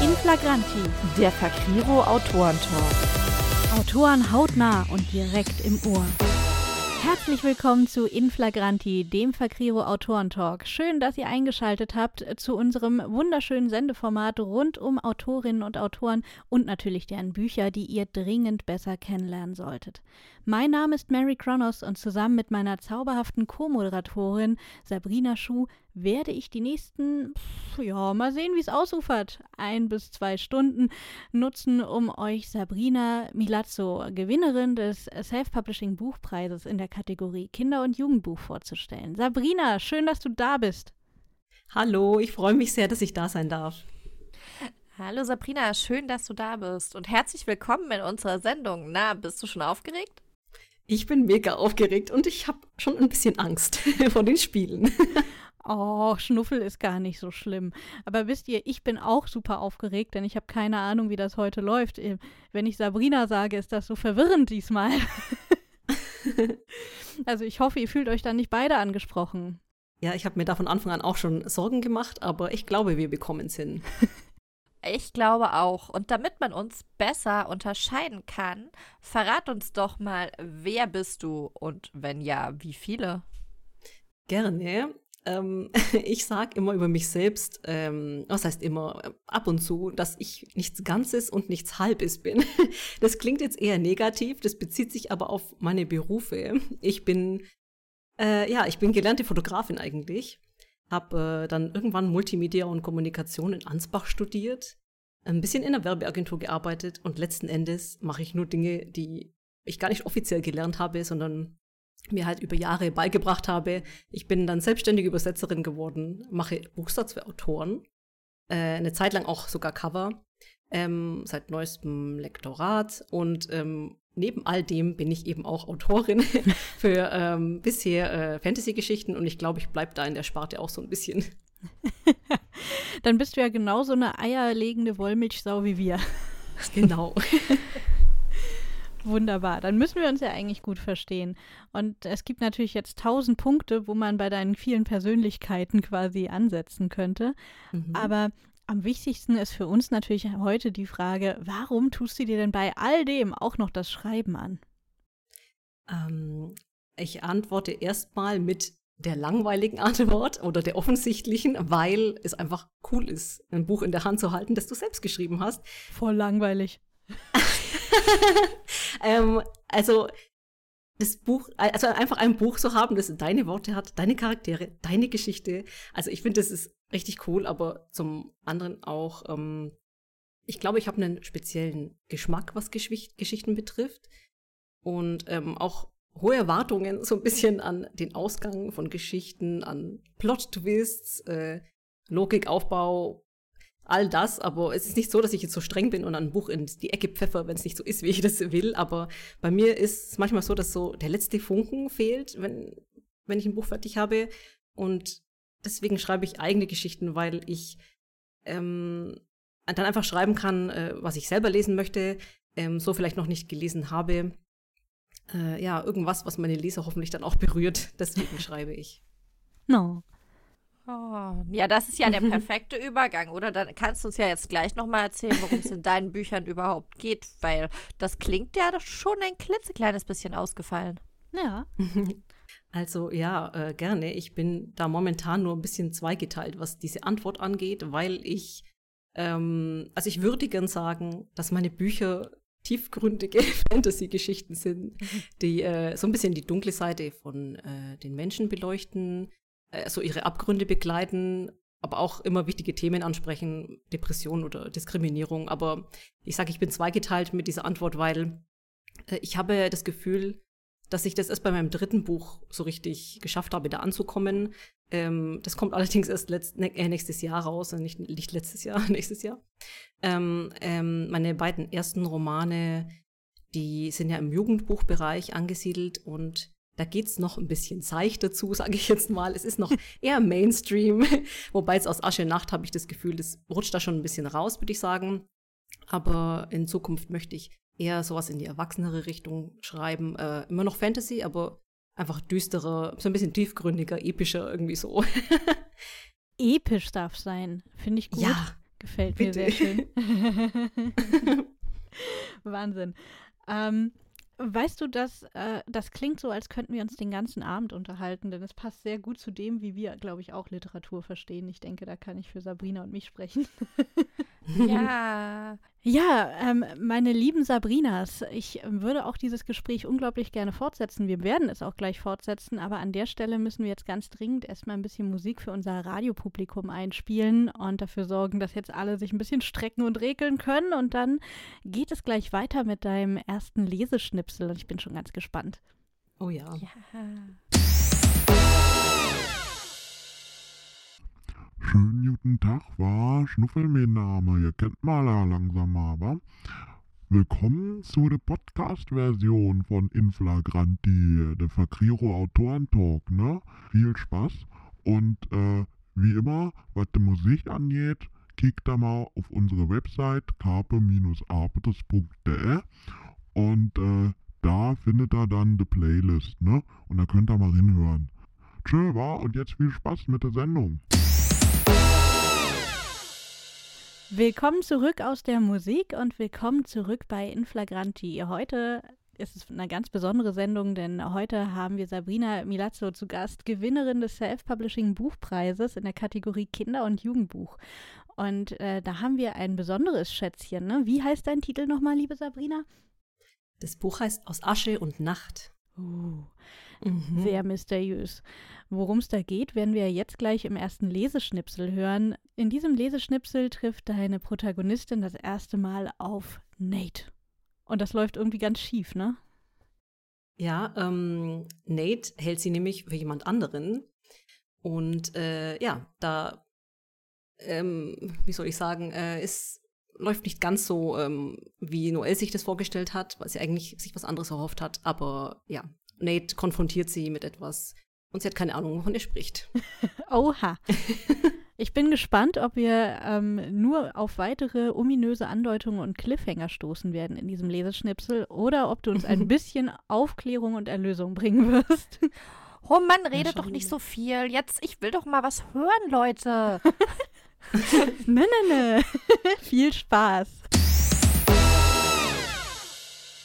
In Flagranti, der Fakriro Autorentalk. Autoren hautnah und direkt im Ohr. Herzlich willkommen zu Inflagranti, dem Fakriro Autorentalk. Schön, dass ihr eingeschaltet habt zu unserem wunderschönen Sendeformat rund um Autorinnen und Autoren und natürlich deren Bücher, die ihr dringend besser kennenlernen solltet. Mein Name ist Mary Kronos und zusammen mit meiner zauberhaften Co-Moderatorin Sabrina Schuh werde ich die nächsten, ja, mal sehen, wie es ausufert, ein bis zwei Stunden nutzen, um euch Sabrina Milazzo, Gewinnerin des Self-Publishing Buchpreises in der Kategorie Kinder- und Jugendbuch vorzustellen. Sabrina, schön, dass du da bist. Hallo, ich freue mich sehr, dass ich da sein darf. Hallo Sabrina, schön, dass du da bist und herzlich willkommen in unserer Sendung. Na, bist du schon aufgeregt? Ich bin mega aufgeregt und ich habe schon ein bisschen Angst vor den Spielen. Oh, Schnuffel ist gar nicht so schlimm. Aber wisst ihr, ich bin auch super aufgeregt, denn ich habe keine Ahnung, wie das heute läuft. Äh, wenn ich Sabrina sage, ist das so verwirrend diesmal. also ich hoffe, ihr fühlt euch dann nicht beide angesprochen. Ja, ich habe mir da von Anfang an auch schon Sorgen gemacht, aber ich glaube, wir bekommen es hin. Ich glaube auch. Und damit man uns besser unterscheiden kann, verrat uns doch mal, wer bist du und wenn ja, wie viele? Gerne. Ähm, ich sage immer über mich selbst, ähm, was heißt immer, ab und zu, dass ich nichts Ganzes und nichts Halbes bin. Das klingt jetzt eher negativ, das bezieht sich aber auf meine Berufe. Ich bin, äh, ja, ich bin gelernte Fotografin eigentlich. Habe äh, dann irgendwann Multimedia und Kommunikation in Ansbach studiert, ein bisschen in der Werbeagentur gearbeitet und letzten Endes mache ich nur Dinge, die ich gar nicht offiziell gelernt habe, sondern mir halt über Jahre beigebracht habe. Ich bin dann selbstständige Übersetzerin geworden, mache Buchsatz für Autoren, äh, eine Zeit lang auch sogar Cover, ähm, seit neuestem Lektorat und ähm, neben all dem bin ich eben auch Autorin für ähm, bisher äh, Fantasy-Geschichten und ich glaube, ich bleibe da in der Sparte auch so ein bisschen. Dann bist du ja genauso eine eierlegende Wollmilchsau wie wir. Genau. Wunderbar, dann müssen wir uns ja eigentlich gut verstehen. Und es gibt natürlich jetzt tausend Punkte, wo man bei deinen vielen Persönlichkeiten quasi ansetzen könnte. Mhm. Aber am wichtigsten ist für uns natürlich heute die Frage, warum tust du dir denn bei all dem auch noch das Schreiben an? Ähm, ich antworte erstmal mit der langweiligen Antwort oder der offensichtlichen, weil es einfach cool ist, ein Buch in der Hand zu halten, das du selbst geschrieben hast. Voll langweilig. ähm, also das Buch, also einfach ein Buch zu haben, das deine Worte hat, deine Charaktere, deine Geschichte. Also ich finde, das ist richtig cool, aber zum anderen auch, ähm, ich glaube, ich habe einen speziellen Geschmack, was Gesch Geschichten betrifft. Und ähm, auch hohe Erwartungen so ein bisschen an den Ausgang von Geschichten, an Plot-Twists, äh, Logikaufbau, all das, aber es ist nicht so, dass ich jetzt so streng bin und ein Buch in die Ecke pfeffer, wenn es nicht so ist, wie ich das will. Aber bei mir ist es manchmal so, dass so der letzte Funken fehlt, wenn, wenn ich ein Buch fertig habe. Und deswegen schreibe ich eigene Geschichten, weil ich ähm, dann einfach schreiben kann, äh, was ich selber lesen möchte, ähm, so vielleicht noch nicht gelesen habe. Äh, ja, irgendwas, was meine Leser hoffentlich dann auch berührt. Deswegen schreibe ich. No. Oh, ja, das ist ja der perfekte Übergang, oder? Dann kannst du uns ja jetzt gleich nochmal erzählen, worum es in deinen Büchern überhaupt geht, weil das klingt ja schon ein klitzekleines bisschen ausgefallen. Ja. Also ja, äh, gerne. Ich bin da momentan nur ein bisschen zweigeteilt, was diese Antwort angeht, weil ich, ähm, also ich würde gern sagen, dass meine Bücher tiefgründige Fantasy-Geschichten sind, die äh, so ein bisschen die dunkle Seite von äh, den Menschen beleuchten, also ihre Abgründe begleiten, aber auch immer wichtige Themen ansprechen, Depression oder Diskriminierung. Aber ich sage, ich bin zweigeteilt mit dieser Antwort, weil äh, ich habe das Gefühl, dass ich das erst bei meinem dritten Buch so richtig geschafft habe, da anzukommen. Ähm, das kommt allerdings erst letzt, ne, äh, nächstes Jahr raus, nicht, nicht letztes Jahr, nächstes Jahr. Ähm, ähm, meine beiden ersten Romane, die sind ja im Jugendbuchbereich angesiedelt und da geht's noch ein bisschen seichter zu, sage ich jetzt mal. Es ist noch eher Mainstream. Wobei jetzt aus Asche Nacht habe ich das Gefühl, das rutscht da schon ein bisschen raus, würde ich sagen. Aber in Zukunft möchte ich eher sowas in die erwachsenere Richtung schreiben. Äh, immer noch Fantasy, aber einfach düsterer, so ein bisschen tiefgründiger, epischer irgendwie so. Episch darf sein, finde ich gut. Ja, Gefällt Bitte. mir sehr schön. Wahnsinn. Ähm, weißt du, dass äh, das klingt so, als könnten wir uns den ganzen Abend unterhalten, denn es passt sehr gut zu dem, wie wir, glaube ich, auch Literatur verstehen. Ich denke, da kann ich für Sabrina und mich sprechen. Ja. Ja, ähm, meine lieben Sabrinas, ich würde auch dieses Gespräch unglaublich gerne fortsetzen. Wir werden es auch gleich fortsetzen, aber an der Stelle müssen wir jetzt ganz dringend erstmal ein bisschen Musik für unser Radiopublikum einspielen und dafür sorgen, dass jetzt alle sich ein bisschen strecken und regeln können. Und dann geht es gleich weiter mit deinem ersten Leseschnipsel und ich bin schon ganz gespannt. Oh ja. Ja. Schönen guten Tag, war Schnuffel mein Name. Ihr kennt mal langsam aber. Willkommen zu der Podcast-Version von Inflagranti, der Fakriro Autorentalk, ne? Viel Spaß und äh, wie immer, was die Musik angeht, kickt da mal auf unsere Website carpe-arbetes.de und äh, da findet ihr dann die Playlist, ne? Und da könnt ihr mal hinhören. Tschö, war und jetzt viel Spaß mit der Sendung. Willkommen zurück aus der Musik und willkommen zurück bei Inflagranti. Heute ist es eine ganz besondere Sendung, denn heute haben wir Sabrina Milazzo zu Gast, Gewinnerin des Self-Publishing Buchpreises in der Kategorie Kinder- und Jugendbuch. Und äh, da haben wir ein besonderes Schätzchen. Ne? Wie heißt dein Titel nochmal, liebe Sabrina? Das Buch heißt Aus Asche und Nacht. Uh, Mhm. sehr mysteriös. Worum es da geht, werden wir jetzt gleich im ersten Leseschnipsel hören. In diesem Leseschnipsel trifft deine Protagonistin das erste Mal auf Nate. Und das läuft irgendwie ganz schief, ne? Ja, ähm, Nate hält sie nämlich für jemand anderen. Und äh, ja, da, ähm, wie soll ich sagen, äh, es läuft nicht ganz so, ähm, wie Noel sich das vorgestellt hat, weil sie eigentlich sich was anderes erhofft hat. Aber ja, Nate konfrontiert sie mit etwas und sie hat keine Ahnung, wovon er spricht. Oha. Ich bin gespannt, ob wir ähm, nur auf weitere ominöse Andeutungen und Cliffhanger stoßen werden in diesem Leseschnipsel oder ob du uns ein bisschen Aufklärung und Erlösung bringen wirst. Oh Mann, redet doch nicht so viel. Jetzt, ich will doch mal was hören, Leute. Ne, ne, ne. Viel Spaß.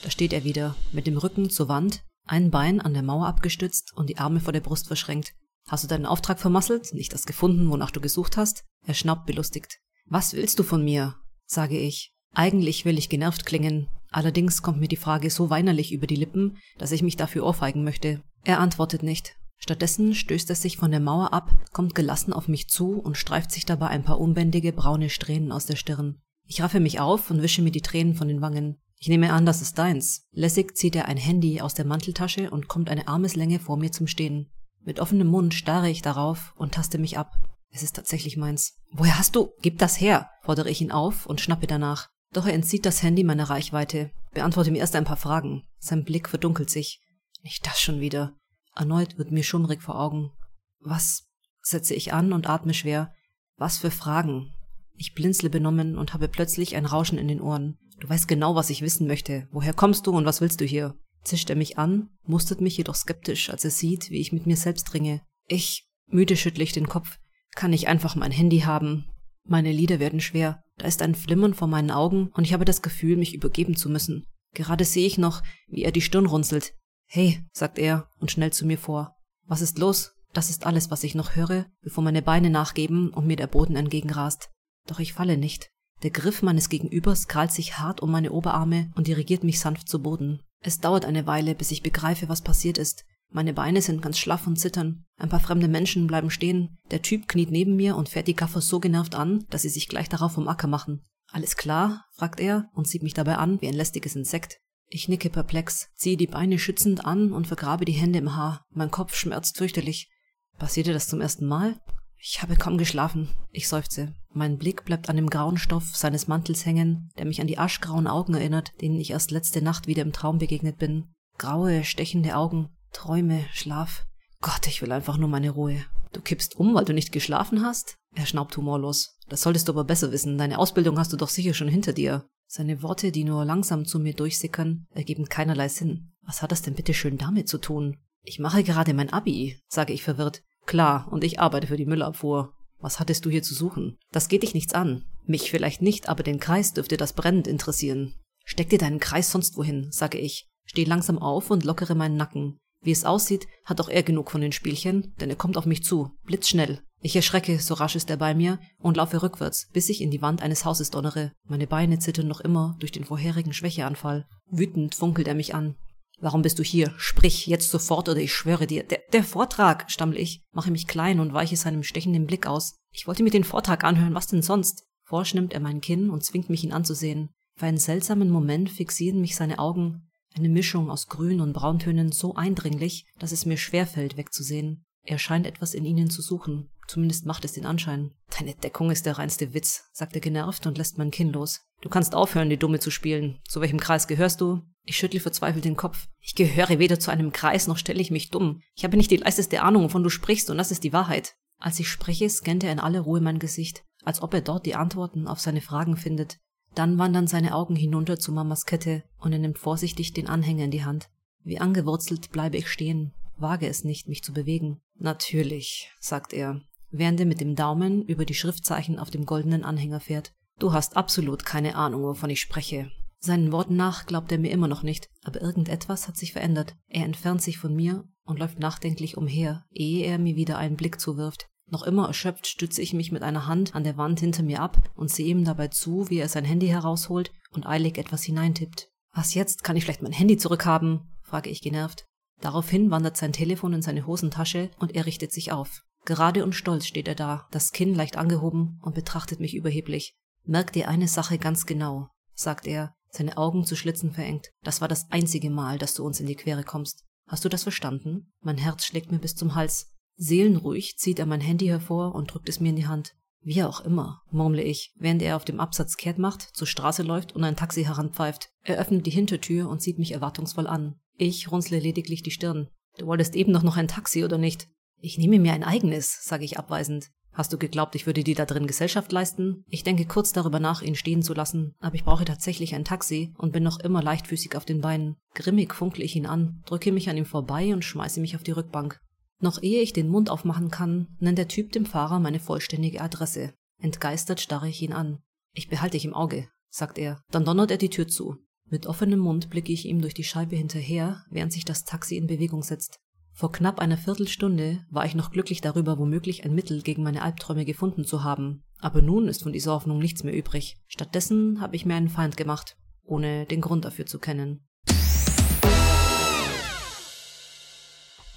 Da steht er wieder, mit dem Rücken zur Wand, ein Bein an der Mauer abgestützt und die Arme vor der Brust verschränkt. Hast du deinen Auftrag vermasselt, nicht das gefunden, wonach du gesucht hast? Er schnaubt belustigt. Was willst du von mir? sage ich. Eigentlich will ich genervt klingen, allerdings kommt mir die Frage so weinerlich über die Lippen, dass ich mich dafür ohrfeigen möchte. Er antwortet nicht. Stattdessen stößt er sich von der Mauer ab, kommt gelassen auf mich zu und streift sich dabei ein paar unbändige braune Strähnen aus der Stirn. Ich raffe mich auf und wische mir die Tränen von den Wangen. Ich nehme an, das ist deins. Lässig zieht er ein Handy aus der Manteltasche und kommt eine Armeslänge vor mir zum Stehen. Mit offenem Mund starre ich darauf und taste mich ab. Es ist tatsächlich meins. Woher hast du? Gib das her, fordere ich ihn auf und schnappe danach. Doch er entzieht das Handy meiner Reichweite. Beantworte mir erst ein paar Fragen. Sein Blick verdunkelt sich. Nicht das schon wieder. Erneut wird mir schummrig vor Augen. Was? setze ich an und atme schwer. Was für Fragen? Ich blinzle benommen und habe plötzlich ein Rauschen in den Ohren. Du weißt genau, was ich wissen möchte. Woher kommst du und was willst du hier? Zischt er mich an, mustert mich jedoch skeptisch, als er sieht, wie ich mit mir selbst ringe. Ich, müde schüttle ich den Kopf. Kann ich einfach mein Handy haben? Meine Lider werden schwer. Da ist ein Flimmern vor meinen Augen und ich habe das Gefühl, mich übergeben zu müssen. Gerade sehe ich noch, wie er die Stirn runzelt. Hey, sagt er und schnell zu mir vor. Was ist los? Das ist alles, was ich noch höre, bevor meine Beine nachgeben und mir der Boden entgegenrast. Doch ich falle nicht. Der Griff meines Gegenübers krallt sich hart um meine Oberarme und dirigiert mich sanft zu Boden. Es dauert eine Weile, bis ich begreife, was passiert ist. Meine Beine sind ganz schlaff und zittern. Ein paar fremde Menschen bleiben stehen. Der Typ kniet neben mir und fährt die Gaffer so genervt an, dass sie sich gleich darauf vom Acker machen. Alles klar? fragt er und sieht mich dabei an wie ein lästiges Insekt. Ich nicke perplex, ziehe die Beine schützend an und vergrabe die Hände im Haar. Mein Kopf schmerzt fürchterlich. Passierte das zum ersten Mal? Ich habe kaum geschlafen. Ich seufze. Mein Blick bleibt an dem grauen Stoff seines Mantels hängen, der mich an die aschgrauen Augen erinnert, denen ich erst letzte Nacht wieder im Traum begegnet bin. Graue, stechende Augen, Träume, Schlaf. Gott, ich will einfach nur meine Ruhe. Du kippst um, weil du nicht geschlafen hast? Er schnaubt humorlos. Das solltest du aber besser wissen. Deine Ausbildung hast du doch sicher schon hinter dir. Seine Worte, die nur langsam zu mir durchsickern, ergeben keinerlei Sinn. Was hat das denn bitte schön damit zu tun? Ich mache gerade mein Abi, sage ich verwirrt. Klar, und ich arbeite für die Müllabfuhr. Was hattest du hier zu suchen? Das geht dich nichts an. Mich vielleicht nicht, aber den Kreis dürfte das brennend interessieren. Steck dir deinen Kreis sonst wohin, sage ich. Steh langsam auf und lockere meinen Nacken. Wie es aussieht, hat auch er genug von den Spielchen, denn er kommt auf mich zu, blitzschnell. Ich erschrecke, so rasch ist er bei mir, und laufe rückwärts, bis ich in die Wand eines Hauses donnere. Meine Beine zittern noch immer durch den vorherigen Schwächeanfall. Wütend funkelt er mich an. Warum bist du hier? Sprich, jetzt sofort oder ich schwöre dir. Der, der Vortrag, stammel ich, mache mich klein und weiche seinem stechenden Blick aus. Ich wollte mir den Vortrag anhören, was denn sonst? Forsch nimmt er mein Kinn und zwingt mich, ihn anzusehen. Für einen seltsamen Moment fixieren mich seine Augen, eine Mischung aus Grün- und Brauntönen so eindringlich, dass es mir schwerfällt, wegzusehen. Er scheint etwas in ihnen zu suchen. Zumindest macht es den Anschein. Deine Deckung ist der reinste Witz, sagt er genervt und lässt mein Kinn los. Du kannst aufhören, die Dumme zu spielen. Zu welchem Kreis gehörst du? Ich schüttle verzweifelt den Kopf. Ich gehöre weder zu einem Kreis noch stelle ich mich dumm. Ich habe nicht die leiseste Ahnung, wovon du sprichst, und das ist die Wahrheit. Als ich spreche, scannt er in aller Ruhe mein Gesicht, als ob er dort die Antworten auf seine Fragen findet. Dann wandern seine Augen hinunter zu Mamas Kette und er nimmt vorsichtig den Anhänger in die Hand. Wie angewurzelt bleibe ich stehen, wage es nicht, mich zu bewegen. Natürlich, sagt er, während er mit dem Daumen über die Schriftzeichen auf dem goldenen Anhänger fährt. Du hast absolut keine Ahnung, wovon ich spreche. Seinen Worten nach glaubt er mir immer noch nicht, aber irgendetwas hat sich verändert. Er entfernt sich von mir und läuft nachdenklich umher, ehe er mir wieder einen Blick zuwirft. Noch immer erschöpft stütze ich mich mit einer Hand an der Wand hinter mir ab und sehe ihm dabei zu, wie er sein Handy herausholt und eilig etwas hineintippt. Was jetzt? Kann ich vielleicht mein Handy zurückhaben? frage ich genervt. Daraufhin wandert sein Telefon in seine Hosentasche und er richtet sich auf. Gerade und stolz steht er da, das Kinn leicht angehoben und betrachtet mich überheblich. Merk dir eine Sache ganz genau, sagt er, seine Augen zu Schlitzen verengt. Das war das einzige Mal, dass du uns in die Quere kommst. Hast du das verstanden? Mein Herz schlägt mir bis zum Hals. Seelenruhig zieht er mein Handy hervor und drückt es mir in die Hand. Wie auch immer, murmle ich, während er auf dem Absatz kehrt macht, zur Straße läuft und ein Taxi heranpfeift. Er öffnet die Hintertür und sieht mich erwartungsvoll an. Ich runzle lediglich die Stirn. Du wolltest eben doch noch ein Taxi, oder nicht? Ich nehme mir ein eigenes, sage ich abweisend. Hast du geglaubt, ich würde dir da drin Gesellschaft leisten? Ich denke kurz darüber nach, ihn stehen zu lassen, aber ich brauche tatsächlich ein Taxi und bin noch immer leichtfüßig auf den Beinen. Grimmig funkle ich ihn an, drücke mich an ihm vorbei und schmeiße mich auf die Rückbank. Noch ehe ich den Mund aufmachen kann, nennt der Typ dem Fahrer meine vollständige Adresse. Entgeistert starre ich ihn an. Ich behalte dich im Auge, sagt er. Dann donnert er die Tür zu. Mit offenem Mund blicke ich ihm durch die Scheibe hinterher, während sich das Taxi in Bewegung setzt. Vor knapp einer Viertelstunde war ich noch glücklich darüber, womöglich ein Mittel gegen meine Albträume gefunden zu haben. Aber nun ist von dieser Hoffnung nichts mehr übrig. Stattdessen habe ich mir einen Feind gemacht, ohne den Grund dafür zu kennen.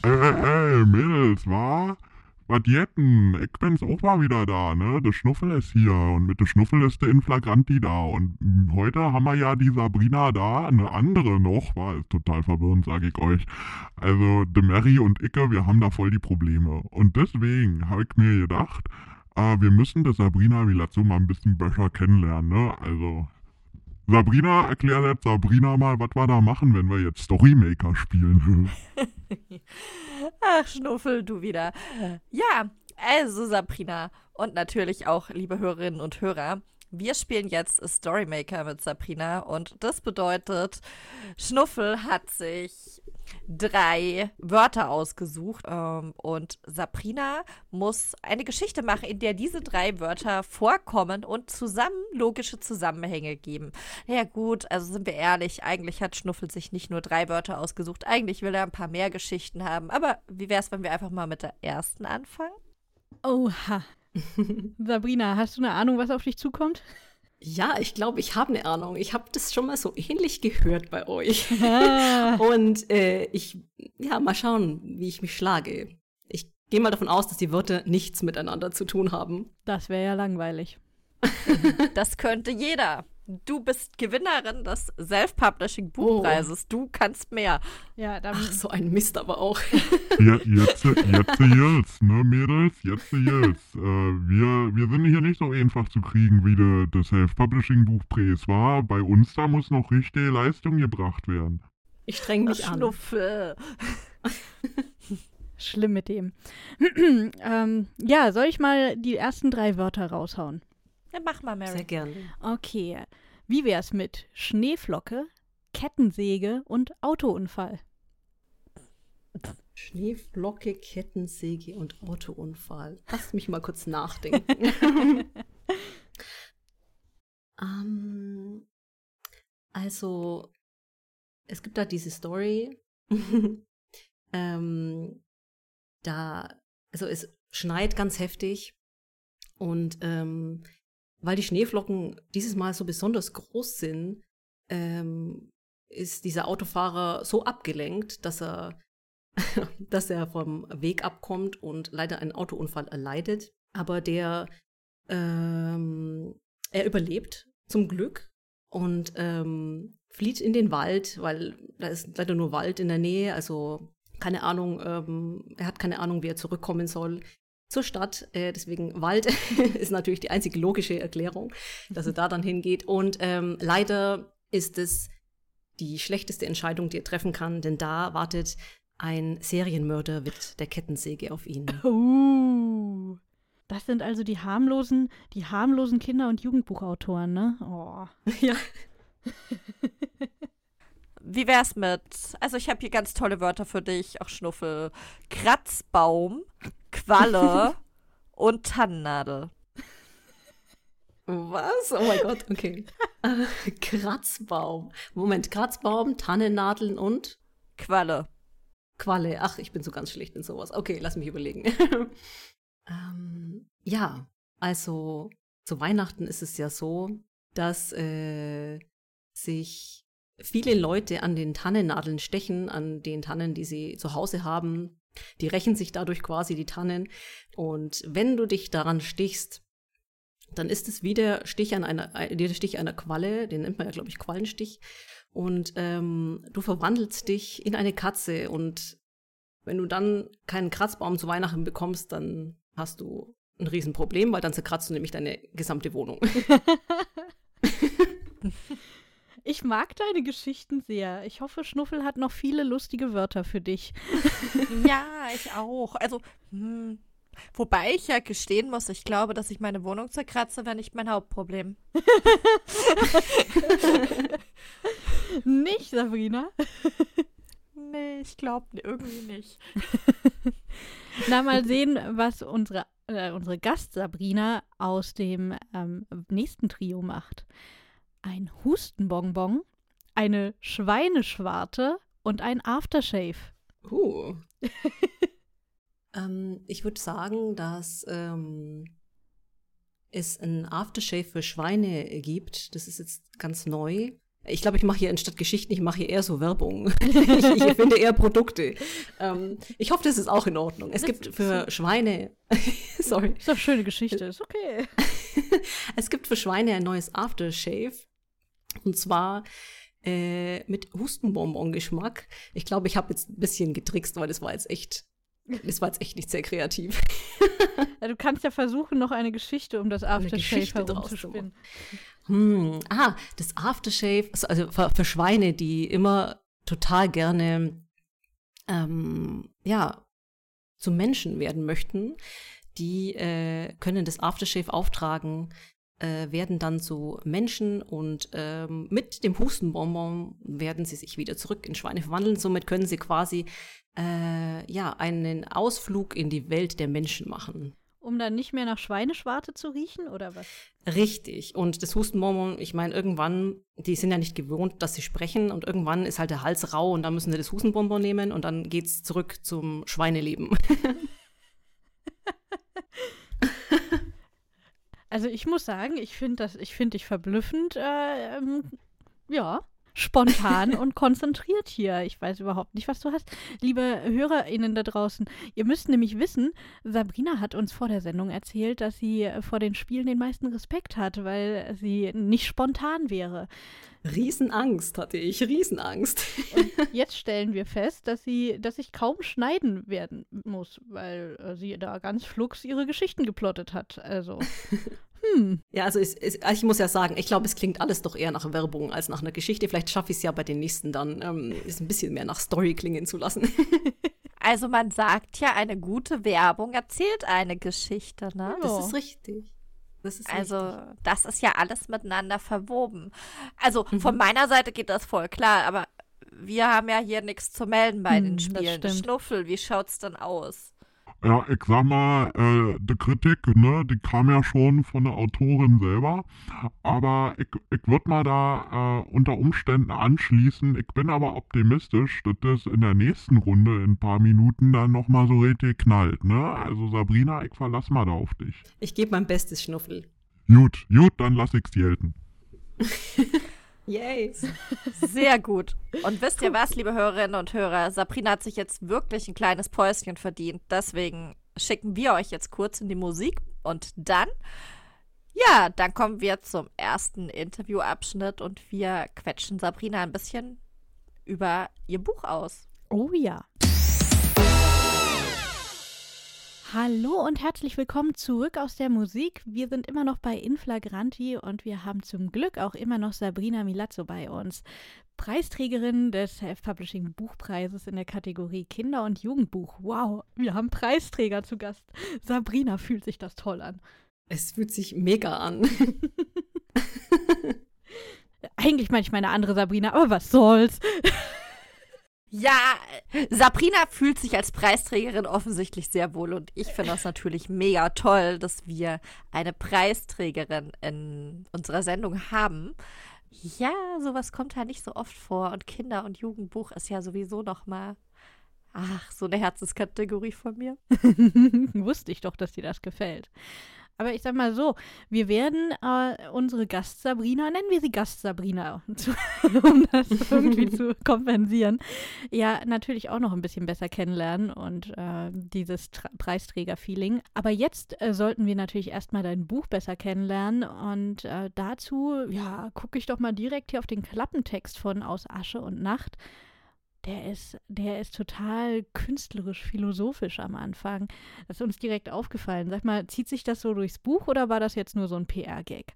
Ey, ey, ey, Mädels, wa? Was jetten? Ich auch mal wieder da, ne? Der Schnuffel ist hier und mit der Schnuffel ist der Inflagranti da und heute haben wir ja die Sabrina da, eine andere noch, war total verwirrend, sag ich euch. Also, de Mary und Icke, wir haben da voll die Probleme und deswegen habe ich mir gedacht, äh, wir müssen der Sabrina Vilazzo mal ein bisschen besser kennenlernen, ne? Also, Sabrina, erklär jetzt Sabrina mal, was wir da machen, wenn wir jetzt Storymaker spielen. Ach, Schnuffel, du wieder. Ja, also Sabrina und natürlich auch liebe Hörerinnen und Hörer. Wir spielen jetzt Storymaker mit Sabrina und das bedeutet, Schnuffel hat sich drei Wörter ausgesucht ähm, und Sabrina muss eine Geschichte machen, in der diese drei Wörter vorkommen und zusammen logische Zusammenhänge geben. Ja gut, also sind wir ehrlich, eigentlich hat Schnuffel sich nicht nur drei Wörter ausgesucht, eigentlich will er ein paar mehr Geschichten haben. Aber wie wäre es, wenn wir einfach mal mit der ersten anfangen? Oha. Sabrina, hast du eine Ahnung, was auf dich zukommt? Ja, ich glaube, ich habe eine Ahnung. Ich habe das schon mal so ähnlich gehört bei euch. Ah, Und äh, ich, ja, mal schauen, wie ich mich schlage. Ich gehe mal davon aus, dass die Wörter nichts miteinander zu tun haben. das wäre ja langweilig. Das könnte jeder. Du bist Gewinnerin des Self-Publishing-Buchpreises. Du kannst mehr. Ja, dann Ach, so ein Mist aber auch. Ja, jetzt, jetzt, jetzt, ne, Mädels, jetzt, jetzt. Äh, wir, wir sind hier nicht so einfach zu kriegen wie der de Self-Publishing-Buchpreis war. Bei uns, da muss noch richtige Leistung gebracht werden. Ich streng mich an. Schnuffel. schlimm mit dem. ähm, ja, soll ich mal die ersten drei Wörter raushauen? Ja, mach mal, Mary. Sehr gerne. Okay. Wie wär's mit Schneeflocke, Kettensäge und Autounfall? Schneeflocke, Kettensäge und Autounfall. Lass mich mal kurz nachdenken. ähm, also, es gibt da diese Story. ähm, da, also es schneit ganz heftig und ähm, weil die Schneeflocken dieses Mal so besonders groß sind, ähm, ist dieser Autofahrer so abgelenkt, dass er, dass er vom Weg abkommt und leider einen Autounfall erleidet. Aber der, ähm, er überlebt zum Glück und ähm, flieht in den Wald, weil da ist leider nur Wald in der Nähe, also keine Ahnung, ähm, er hat keine Ahnung, wie er zurückkommen soll zur Stadt. Äh, deswegen Wald ist natürlich die einzige logische Erklärung, dass er da dann hingeht. Und ähm, leider ist es die schlechteste Entscheidung, die er treffen kann, denn da wartet ein Serienmörder mit der Kettensäge auf ihn. Uh, das sind also die harmlosen, die harmlosen Kinder- und Jugendbuchautoren, ne? Oh. ja. Wie wär's mit, also ich habe hier ganz tolle Wörter für dich, auch Schnuffel. Kratzbaum, Qualle und Tannennadel. Was? Oh mein Gott, okay. Äh, Kratzbaum. Moment, Kratzbaum, Tannennadeln und Qualle. Qualle. Ach, ich bin so ganz schlecht in sowas. Okay, lass mich überlegen. ähm, ja, also zu Weihnachten ist es ja so, dass äh, sich viele Leute an den Tannennadeln stechen, an den Tannen, die sie zu Hause haben. Die rächen sich dadurch quasi die Tannen. Und wenn du dich daran stichst, dann ist es wie der Stich an einer, äh, der Stich einer Qualle, den nennt man ja, glaube ich, Quallenstich. Und ähm, du verwandelst dich in eine Katze und wenn du dann keinen Kratzbaum zu Weihnachten bekommst, dann hast du ein Riesenproblem, weil dann zerkratzt du nämlich deine gesamte Wohnung. Ich mag deine Geschichten sehr. Ich hoffe, Schnuffel hat noch viele lustige Wörter für dich. ja, ich auch. Also, hm, wobei ich ja gestehen muss, ich glaube, dass ich meine Wohnung zerkratze, wäre nicht mein Hauptproblem. nicht, Sabrina? nee, ich glaube irgendwie nicht. Na, mal sehen, was unsere, äh, unsere Gast Sabrina aus dem ähm, nächsten Trio macht ein Hustenbonbon, eine Schweineschwarte und ein Aftershave. Uh. ähm, ich würde sagen, dass ähm, es ein Aftershave für Schweine gibt. Das ist jetzt ganz neu. Ich glaube, ich mache hier anstatt Geschichten, ich mache hier eher so Werbung. ich, ich finde eher Produkte. Ähm, ich hoffe, das ist auch in Ordnung. Es gibt für Schweine. Sorry. Ist doch eine schöne Geschichte, ist okay. es gibt für Schweine ein neues Aftershave. Und zwar äh, mit Hustenbonbon-Geschmack. Ich glaube, ich habe jetzt ein bisschen getrickst, weil das war jetzt echt, das war jetzt echt nicht sehr kreativ. Ja, du kannst ja versuchen, noch eine Geschichte um das Aftershave herumzuspinnen. Hm, ah, das Aftershave, also, also für, für, Schweine, die immer total gerne ähm, ja, zu Menschen werden möchten, die äh, können das Aftershave auftragen äh, werden dann zu Menschen und ähm, mit dem Hustenbonbon werden sie sich wieder zurück in Schweine verwandeln. Somit können sie quasi äh, ja einen Ausflug in die Welt der Menschen machen. Um dann nicht mehr nach Schweineschwarte zu riechen oder was? Richtig. Und das Hustenbonbon, ich meine, irgendwann, die sind ja nicht gewohnt, dass sie sprechen und irgendwann ist halt der Hals rau und dann müssen sie das Hustenbonbon nehmen und dann geht's zurück zum Schweineleben. Also ich muss sagen, ich finde das, ich finde dich verblüffend, äh, ähm, ja, spontan und konzentriert hier. Ich weiß überhaupt nicht, was du hast. Liebe HörerInnen da draußen, ihr müsst nämlich wissen, Sabrina hat uns vor der Sendung erzählt, dass sie vor den Spielen den meisten Respekt hat, weil sie nicht spontan wäre. Riesenangst hatte ich, Riesenangst. Und jetzt stellen wir fest, dass sie, dass ich kaum schneiden werden muss, weil äh, sie da ganz flugs ihre Geschichten geplottet hat. Also. Hm. Ja, also es, es, ich muss ja sagen, ich glaube, es klingt alles doch eher nach Werbung als nach einer Geschichte. Vielleicht schaffe ich es ja bei den nächsten dann, ähm, es ein bisschen mehr nach Story klingen zu lassen. also man sagt ja, eine gute Werbung erzählt eine Geschichte, ne? Das ist richtig. Das ist also richtig. das ist ja alles miteinander verwoben. Also mhm. von meiner Seite geht das voll klar, aber wir haben ja hier nichts zu melden bei hm, den Spielen. Schnuffel, wie schaut's denn aus? Ja, ich sag mal, äh, die Kritik, ne, die kam ja schon von der Autorin selber. Aber ich, ich würde mal da äh, unter Umständen anschließen. Ich bin aber optimistisch, dass das in der nächsten Runde in ein paar Minuten dann nochmal so richtig knallt, ne? Also Sabrina, ich verlass mal da auf dich. Ich gebe mein Bestes, Schnuffel. Gut, gut, dann lass ich's gelten. Yay. Sehr gut. Und wisst ihr was, liebe Hörerinnen und Hörer? Sabrina hat sich jetzt wirklich ein kleines Päuschen verdient. Deswegen schicken wir euch jetzt kurz in die Musik und dann, ja, dann kommen wir zum ersten Interviewabschnitt und wir quetschen Sabrina ein bisschen über ihr Buch aus. Oh ja. Hallo und herzlich willkommen zurück aus der Musik. Wir sind immer noch bei Inflagranti und wir haben zum Glück auch immer noch Sabrina Milazzo bei uns. Preisträgerin des Self-Publishing Buchpreises in der Kategorie Kinder- und Jugendbuch. Wow, wir haben Preisträger zu Gast. Sabrina fühlt sich das toll an. Es fühlt sich mega an. Eigentlich meine ich meine andere Sabrina, aber was soll's? Ja, Sabrina fühlt sich als Preisträgerin offensichtlich sehr wohl und ich finde das natürlich mega toll, dass wir eine Preisträgerin in unserer Sendung haben. Ja, sowas kommt halt nicht so oft vor und Kinder- und Jugendbuch ist ja sowieso noch mal ach, so eine Herzenskategorie von mir. Wusste ich doch, dass dir das gefällt. Aber ich sag mal so, wir werden äh, unsere Gast Sabrina, nennen wir sie Gast Sabrina, um das irgendwie zu kompensieren, ja, natürlich auch noch ein bisschen besser kennenlernen und äh, dieses Preisträger-Feeling. Aber jetzt äh, sollten wir natürlich erstmal dein Buch besser kennenlernen und äh, dazu, ja, gucke ich doch mal direkt hier auf den Klappentext von Aus Asche und Nacht der ist, der ist total künstlerisch, philosophisch am Anfang. Das ist uns direkt aufgefallen. Sag mal, zieht sich das so durchs Buch oder war das jetzt nur so ein PR-Gag?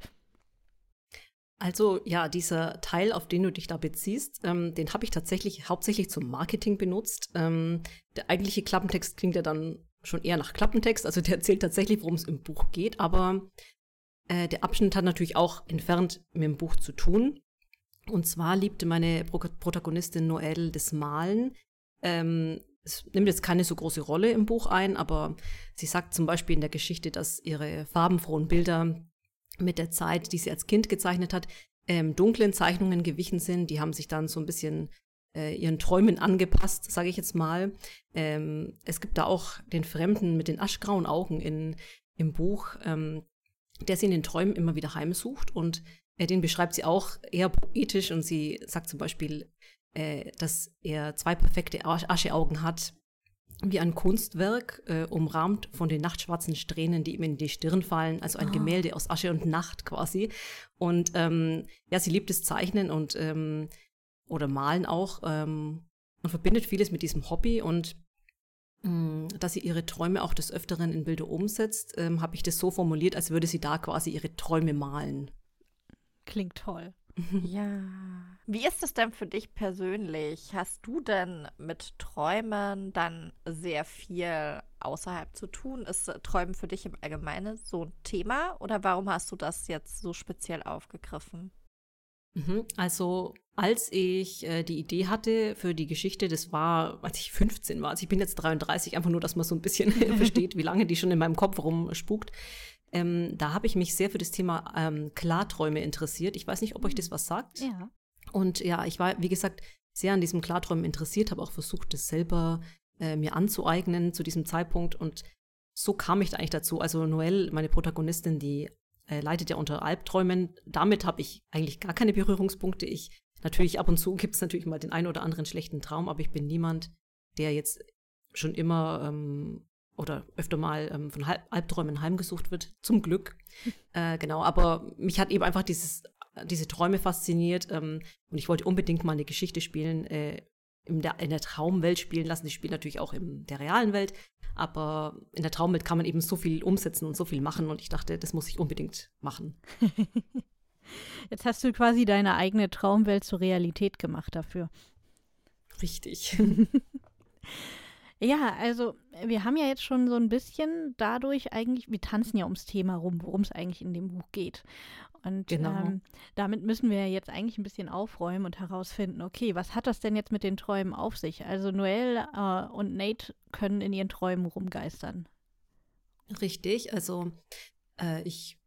Also ja, dieser Teil, auf den du dich da beziehst, ähm, den habe ich tatsächlich hauptsächlich zum Marketing benutzt. Ähm, der eigentliche Klappentext klingt ja dann schon eher nach Klappentext, also der erzählt tatsächlich, worum es im Buch geht, aber äh, der Abschnitt hat natürlich auch entfernt mit dem Buch zu tun. Und zwar liebte meine Pro Protagonistin Noelle das Malen. Ähm, es nimmt jetzt keine so große Rolle im Buch ein, aber sie sagt zum Beispiel in der Geschichte, dass ihre farbenfrohen Bilder mit der Zeit, die sie als Kind gezeichnet hat, ähm, dunklen Zeichnungen gewichen sind. Die haben sich dann so ein bisschen äh, ihren Träumen angepasst, sage ich jetzt mal. Ähm, es gibt da auch den Fremden mit den aschgrauen Augen in, im Buch, ähm, der sie in den Träumen immer wieder heimsucht und den beschreibt sie auch eher poetisch und sie sagt zum Beispiel, äh, dass er zwei perfekte Ascheaugen hat, wie ein Kunstwerk, äh, umrahmt von den nachtschwarzen Strähnen, die ihm in die Stirn fallen, also ein oh. Gemälde aus Asche und Nacht quasi. Und ähm, ja, sie liebt das Zeichnen und ähm, oder Malen auch ähm, und verbindet vieles mit diesem Hobby und mm, dass sie ihre Träume auch des Öfteren in Bilder umsetzt, ähm, habe ich das so formuliert, als würde sie da quasi ihre Träume malen. Klingt toll. Ja. Wie ist es denn für dich persönlich? Hast du denn mit Träumen dann sehr viel außerhalb zu tun? Ist Träumen für dich im Allgemeinen so ein Thema oder warum hast du das jetzt so speziell aufgegriffen? Mhm. Also, als ich äh, die Idee hatte für die Geschichte, das war, als ich 15 war. Also, ich bin jetzt 33, einfach nur, dass man so ein bisschen versteht, wie lange die schon in meinem Kopf rumspukt. Ähm, da habe ich mich sehr für das Thema ähm, Klarträume interessiert. Ich weiß nicht, ob euch das was sagt. Ja. Und ja, ich war, wie gesagt, sehr an diesem Klarträumen interessiert, habe auch versucht, das selber äh, mir anzueignen zu diesem Zeitpunkt. Und so kam ich da eigentlich dazu. Also Noelle, meine Protagonistin, die äh, leidet ja unter Albträumen. Damit habe ich eigentlich gar keine Berührungspunkte. Ich natürlich ab und zu gibt es natürlich mal den einen oder anderen schlechten Traum, aber ich bin niemand, der jetzt schon immer ähm, oder öfter mal ähm, von Halb Albträumen heimgesucht wird, zum Glück. äh, genau, aber mich hat eben einfach dieses, diese Träume fasziniert ähm, und ich wollte unbedingt mal eine Geschichte spielen, äh, in, der, in der Traumwelt spielen lassen. Die spielen natürlich auch in der realen Welt, aber in der Traumwelt kann man eben so viel umsetzen und so viel machen und ich dachte, das muss ich unbedingt machen. Jetzt hast du quasi deine eigene Traumwelt zur Realität gemacht dafür. Richtig. Ja, also wir haben ja jetzt schon so ein bisschen dadurch eigentlich, wir tanzen ja ums Thema rum, worum es eigentlich in dem Buch geht. Und Genau. ähm, damit müssen wir jetzt eigentlich ein bisschen aufräumen und herausfinden, okay, was hat das denn jetzt mit den Träumen auf sich? Also Noelle äh, und Nate können in ihren Träumen rumgeistern. Richtig, also äh, ich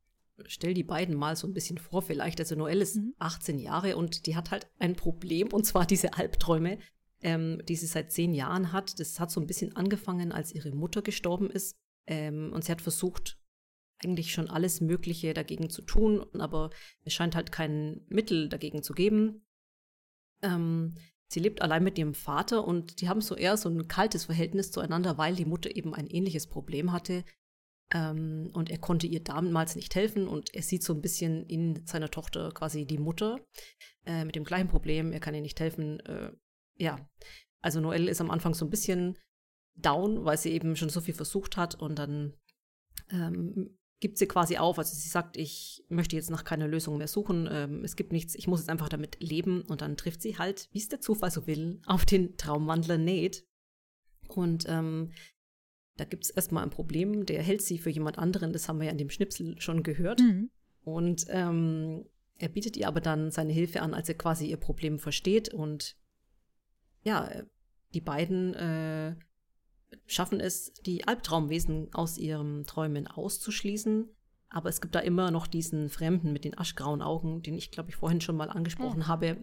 stelle die beiden mal so ein bisschen vor vielleicht. Also Noelle ist Mhm. 18 Jahre und die hat halt ein Problem und zwar diese Albträume, ähm, die sie seit zehn Jahren hat. Das hat so ein bisschen angefangen, als ihre Mutter gestorben ist ähm, und sie hat versucht, eigentlich schon alles Mögliche dagegen zu tun, aber es scheint halt kein Mittel dagegen zu geben. Ähm, sie lebt allein mit ihrem Vater und die haben so eher so ein kaltes Verhältnis zueinander, weil die Mutter eben ein ähnliches Problem hatte. Ähm, und er konnte ihr damals nicht helfen und er sieht so ein bisschen in seiner Tochter quasi die Mutter äh, mit dem gleichen Problem. Er kann ihr nicht helfen. Äh, ja, also Noelle ist am Anfang so ein bisschen down, weil sie eben schon so viel versucht hat und dann ähm, gibt sie quasi auf. Also sie sagt, ich möchte jetzt nach keiner Lösung mehr suchen. Ähm, es gibt nichts, ich muss jetzt einfach damit leben. Und dann trifft sie halt, wie es der Zufall so will, auf den Traumwandler Nate. Und ähm, da gibt es erstmal ein Problem, der hält sie für jemand anderen, das haben wir ja in dem Schnipsel schon gehört. Mhm. Und ähm, er bietet ihr aber dann seine Hilfe an, als er quasi ihr Problem versteht. Und ja, die beiden äh, schaffen es, die Albtraumwesen aus ihren Träumen auszuschließen. Aber es gibt da immer noch diesen Fremden mit den aschgrauen Augen, den ich, glaube ich, vorhin schon mal angesprochen habe.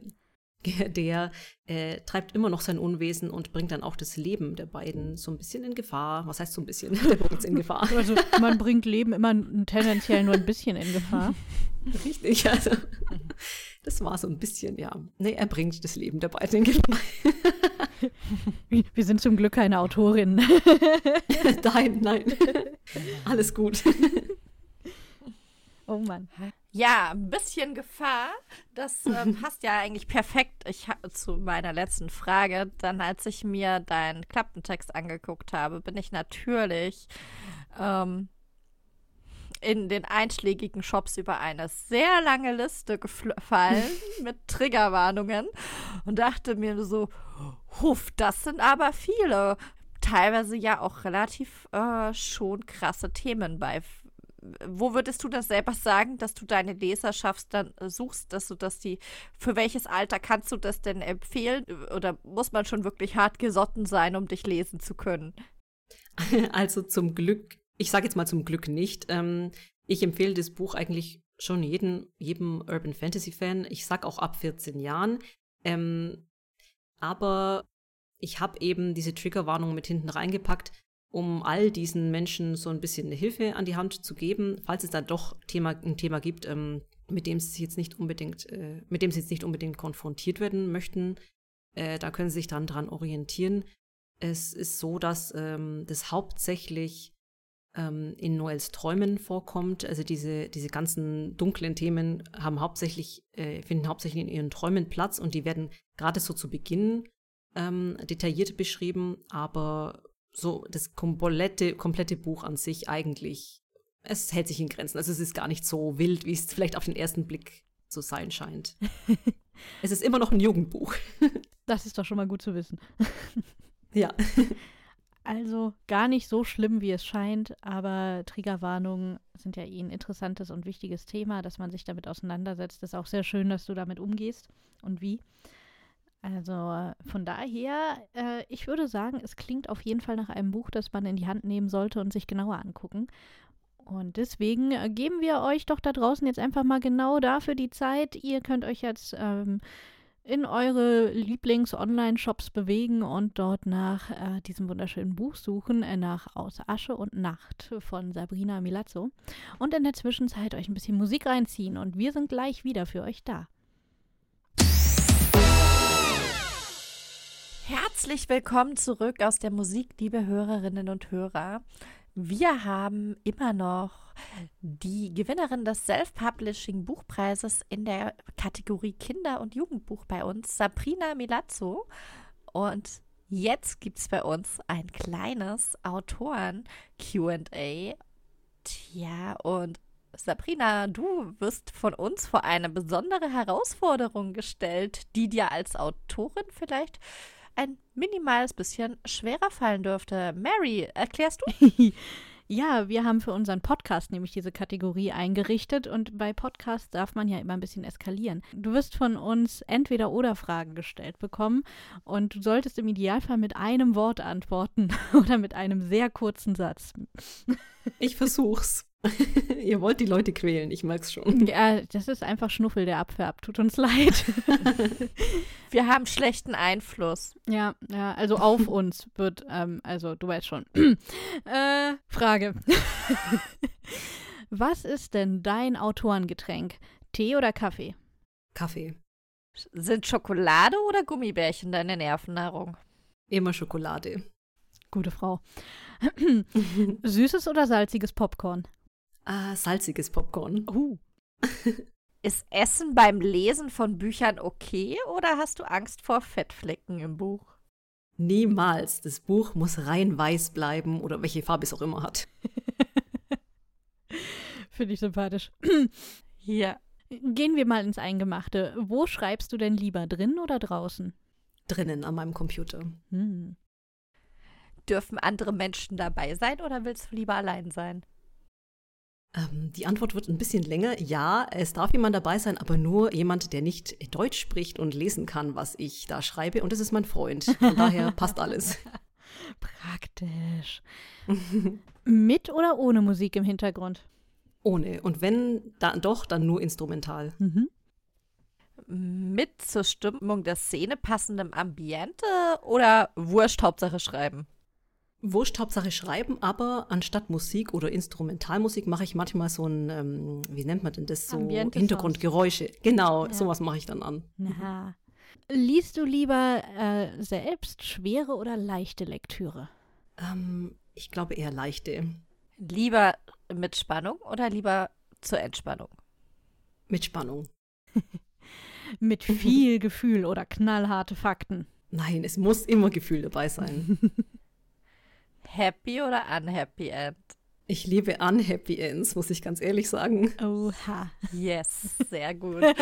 Der äh, treibt immer noch sein Unwesen und bringt dann auch das Leben der beiden so ein bisschen in Gefahr. Was heißt so ein bisschen? Der bringt in Gefahr. Also man bringt Leben immer tendenziell nur ein bisschen in Gefahr. Richtig, also das war so ein bisschen, ja. Nee, er bringt das Leben der beiden in Gefahr. Wir sind zum Glück keine Autorin. nein, nein. Alles gut. Oh Mann. Ja, ein bisschen Gefahr. Das ähm, passt ja eigentlich perfekt ich, zu meiner letzten Frage. Dann, als ich mir deinen Klappentext angeguckt habe, bin ich natürlich ähm, in den einschlägigen Shops über eine sehr lange Liste gefallen mit Triggerwarnungen und dachte mir so, huff, das sind aber viele. Teilweise ja auch relativ äh, schon krasse Themen bei wo würdest du das selber sagen, dass du deine Leserschaft dann äh, suchst, dass du das die, für welches Alter kannst du das denn empfehlen? Oder muss man schon wirklich hart gesotten sein, um dich lesen zu können? Also zum Glück, ich sage jetzt mal zum Glück nicht. Ähm, ich empfehle das Buch eigentlich schon jedem, jedem Urban Fantasy Fan. Ich sag auch ab 14 Jahren. Ähm, aber ich habe eben diese Triggerwarnung mit hinten reingepackt, um all diesen Menschen so ein bisschen eine Hilfe an die Hand zu geben, falls es da doch Thema, ein Thema gibt, ähm, mit dem sie jetzt nicht unbedingt, äh, mit dem sie jetzt nicht unbedingt konfrontiert werden möchten. Äh, da können sie sich dann dran orientieren. Es ist so, dass ähm, das hauptsächlich ähm, in Noels Träumen vorkommt. Also diese, diese ganzen dunklen Themen haben hauptsächlich, äh, finden hauptsächlich in ihren Träumen Platz und die werden gerade so zu Beginn ähm, detailliert beschrieben, aber so das komplette, komplette Buch an sich eigentlich, es hält sich in Grenzen. Also es ist gar nicht so wild, wie es vielleicht auf den ersten Blick zu sein scheint. es ist immer noch ein Jugendbuch. Das ist doch schon mal gut zu wissen. ja. Also gar nicht so schlimm, wie es scheint, aber Triggerwarnungen sind ja eh ein interessantes und wichtiges Thema, dass man sich damit auseinandersetzt. Ist auch sehr schön, dass du damit umgehst und wie. Also äh, von daher, äh, ich würde sagen, es klingt auf jeden Fall nach einem Buch, das man in die Hand nehmen sollte und sich genauer angucken. Und deswegen äh, geben wir euch doch da draußen jetzt einfach mal genau dafür die Zeit. Ihr könnt euch jetzt ähm, in eure Lieblings-Online-Shops bewegen und dort nach äh, diesem wunderschönen Buch suchen, äh, nach Aus Asche und Nacht von Sabrina Milazzo. Und in der Zwischenzeit euch ein bisschen Musik reinziehen und wir sind gleich wieder für euch da. Herzlich willkommen zurück aus der Musik, liebe Hörerinnen und Hörer. Wir haben immer noch die Gewinnerin des Self-Publishing Buchpreises in der Kategorie Kinder- und Jugendbuch bei uns, Sabrina Milazzo. Und jetzt gibt es bei uns ein kleines Autoren-QA. Tja, und Sabrina, du wirst von uns vor eine besondere Herausforderung gestellt, die dir als Autorin vielleicht ein minimales bisschen schwerer fallen dürfte. Mary, erklärst du? Ja, wir haben für unseren Podcast nämlich diese Kategorie eingerichtet und bei Podcasts darf man ja immer ein bisschen eskalieren. Du wirst von uns entweder oder Fragen gestellt bekommen und du solltest im Idealfall mit einem Wort antworten oder mit einem sehr kurzen Satz. Ich versuch's. Ihr wollt die Leute quälen, ich merk's schon. Ja, das ist einfach Schnuffel, der abfärbt. Tut uns leid. Wir haben schlechten Einfluss. Ja, ja, also auf uns wird, ähm, also du weißt schon. äh, Frage. Was ist denn dein Autorengetränk? Tee oder Kaffee? Kaffee. Sind Schokolade oder Gummibärchen deine Nervennahrung? Immer Schokolade. Gute Frau. Süßes oder salziges Popcorn? Ah, salziges Popcorn. Uh. Ist Essen beim Lesen von Büchern okay oder hast du Angst vor Fettflecken im Buch? Niemals. Das Buch muss rein weiß bleiben oder welche Farbe es auch immer hat. Finde ich sympathisch. Hier. Gehen wir mal ins Eingemachte. Wo schreibst du denn lieber, drin oder draußen? Drinnen an meinem Computer. Hm. Dürfen andere Menschen dabei sein oder willst du lieber allein sein? Ähm, die Antwort wird ein bisschen länger. Ja, es darf jemand dabei sein, aber nur jemand, der nicht Deutsch spricht und lesen kann, was ich da schreibe. Und das ist mein Freund. Von daher passt alles. Praktisch. Mit oder ohne Musik im Hintergrund? Ohne. Und wenn, dann doch, dann nur instrumental. Mhm. Mit zur Stimmung der Szene passendem Ambiente oder Wurscht, Hauptsache schreiben? Wurscht, Hauptsache schreiben, aber anstatt Musik oder Instrumentalmusik mache ich manchmal so ein, ähm, wie nennt man denn das, so Ambiente Hintergrundgeräusche. Genau, Ja. sowas mache ich dann an. Aha. Liest du lieber äh, selbst schwere oder leichte Lektüre? Ähm, ich glaube eher leichte. Lieber mit Spannung oder lieber zur Entspannung? Mit Spannung. Mit viel Gefühl oder knallharte Fakten? Nein, es muss immer Gefühl dabei sein. Happy oder unhappy end? Ich liebe Unhappy Ends, muss ich ganz ehrlich sagen. Oha. Yes, sehr gut.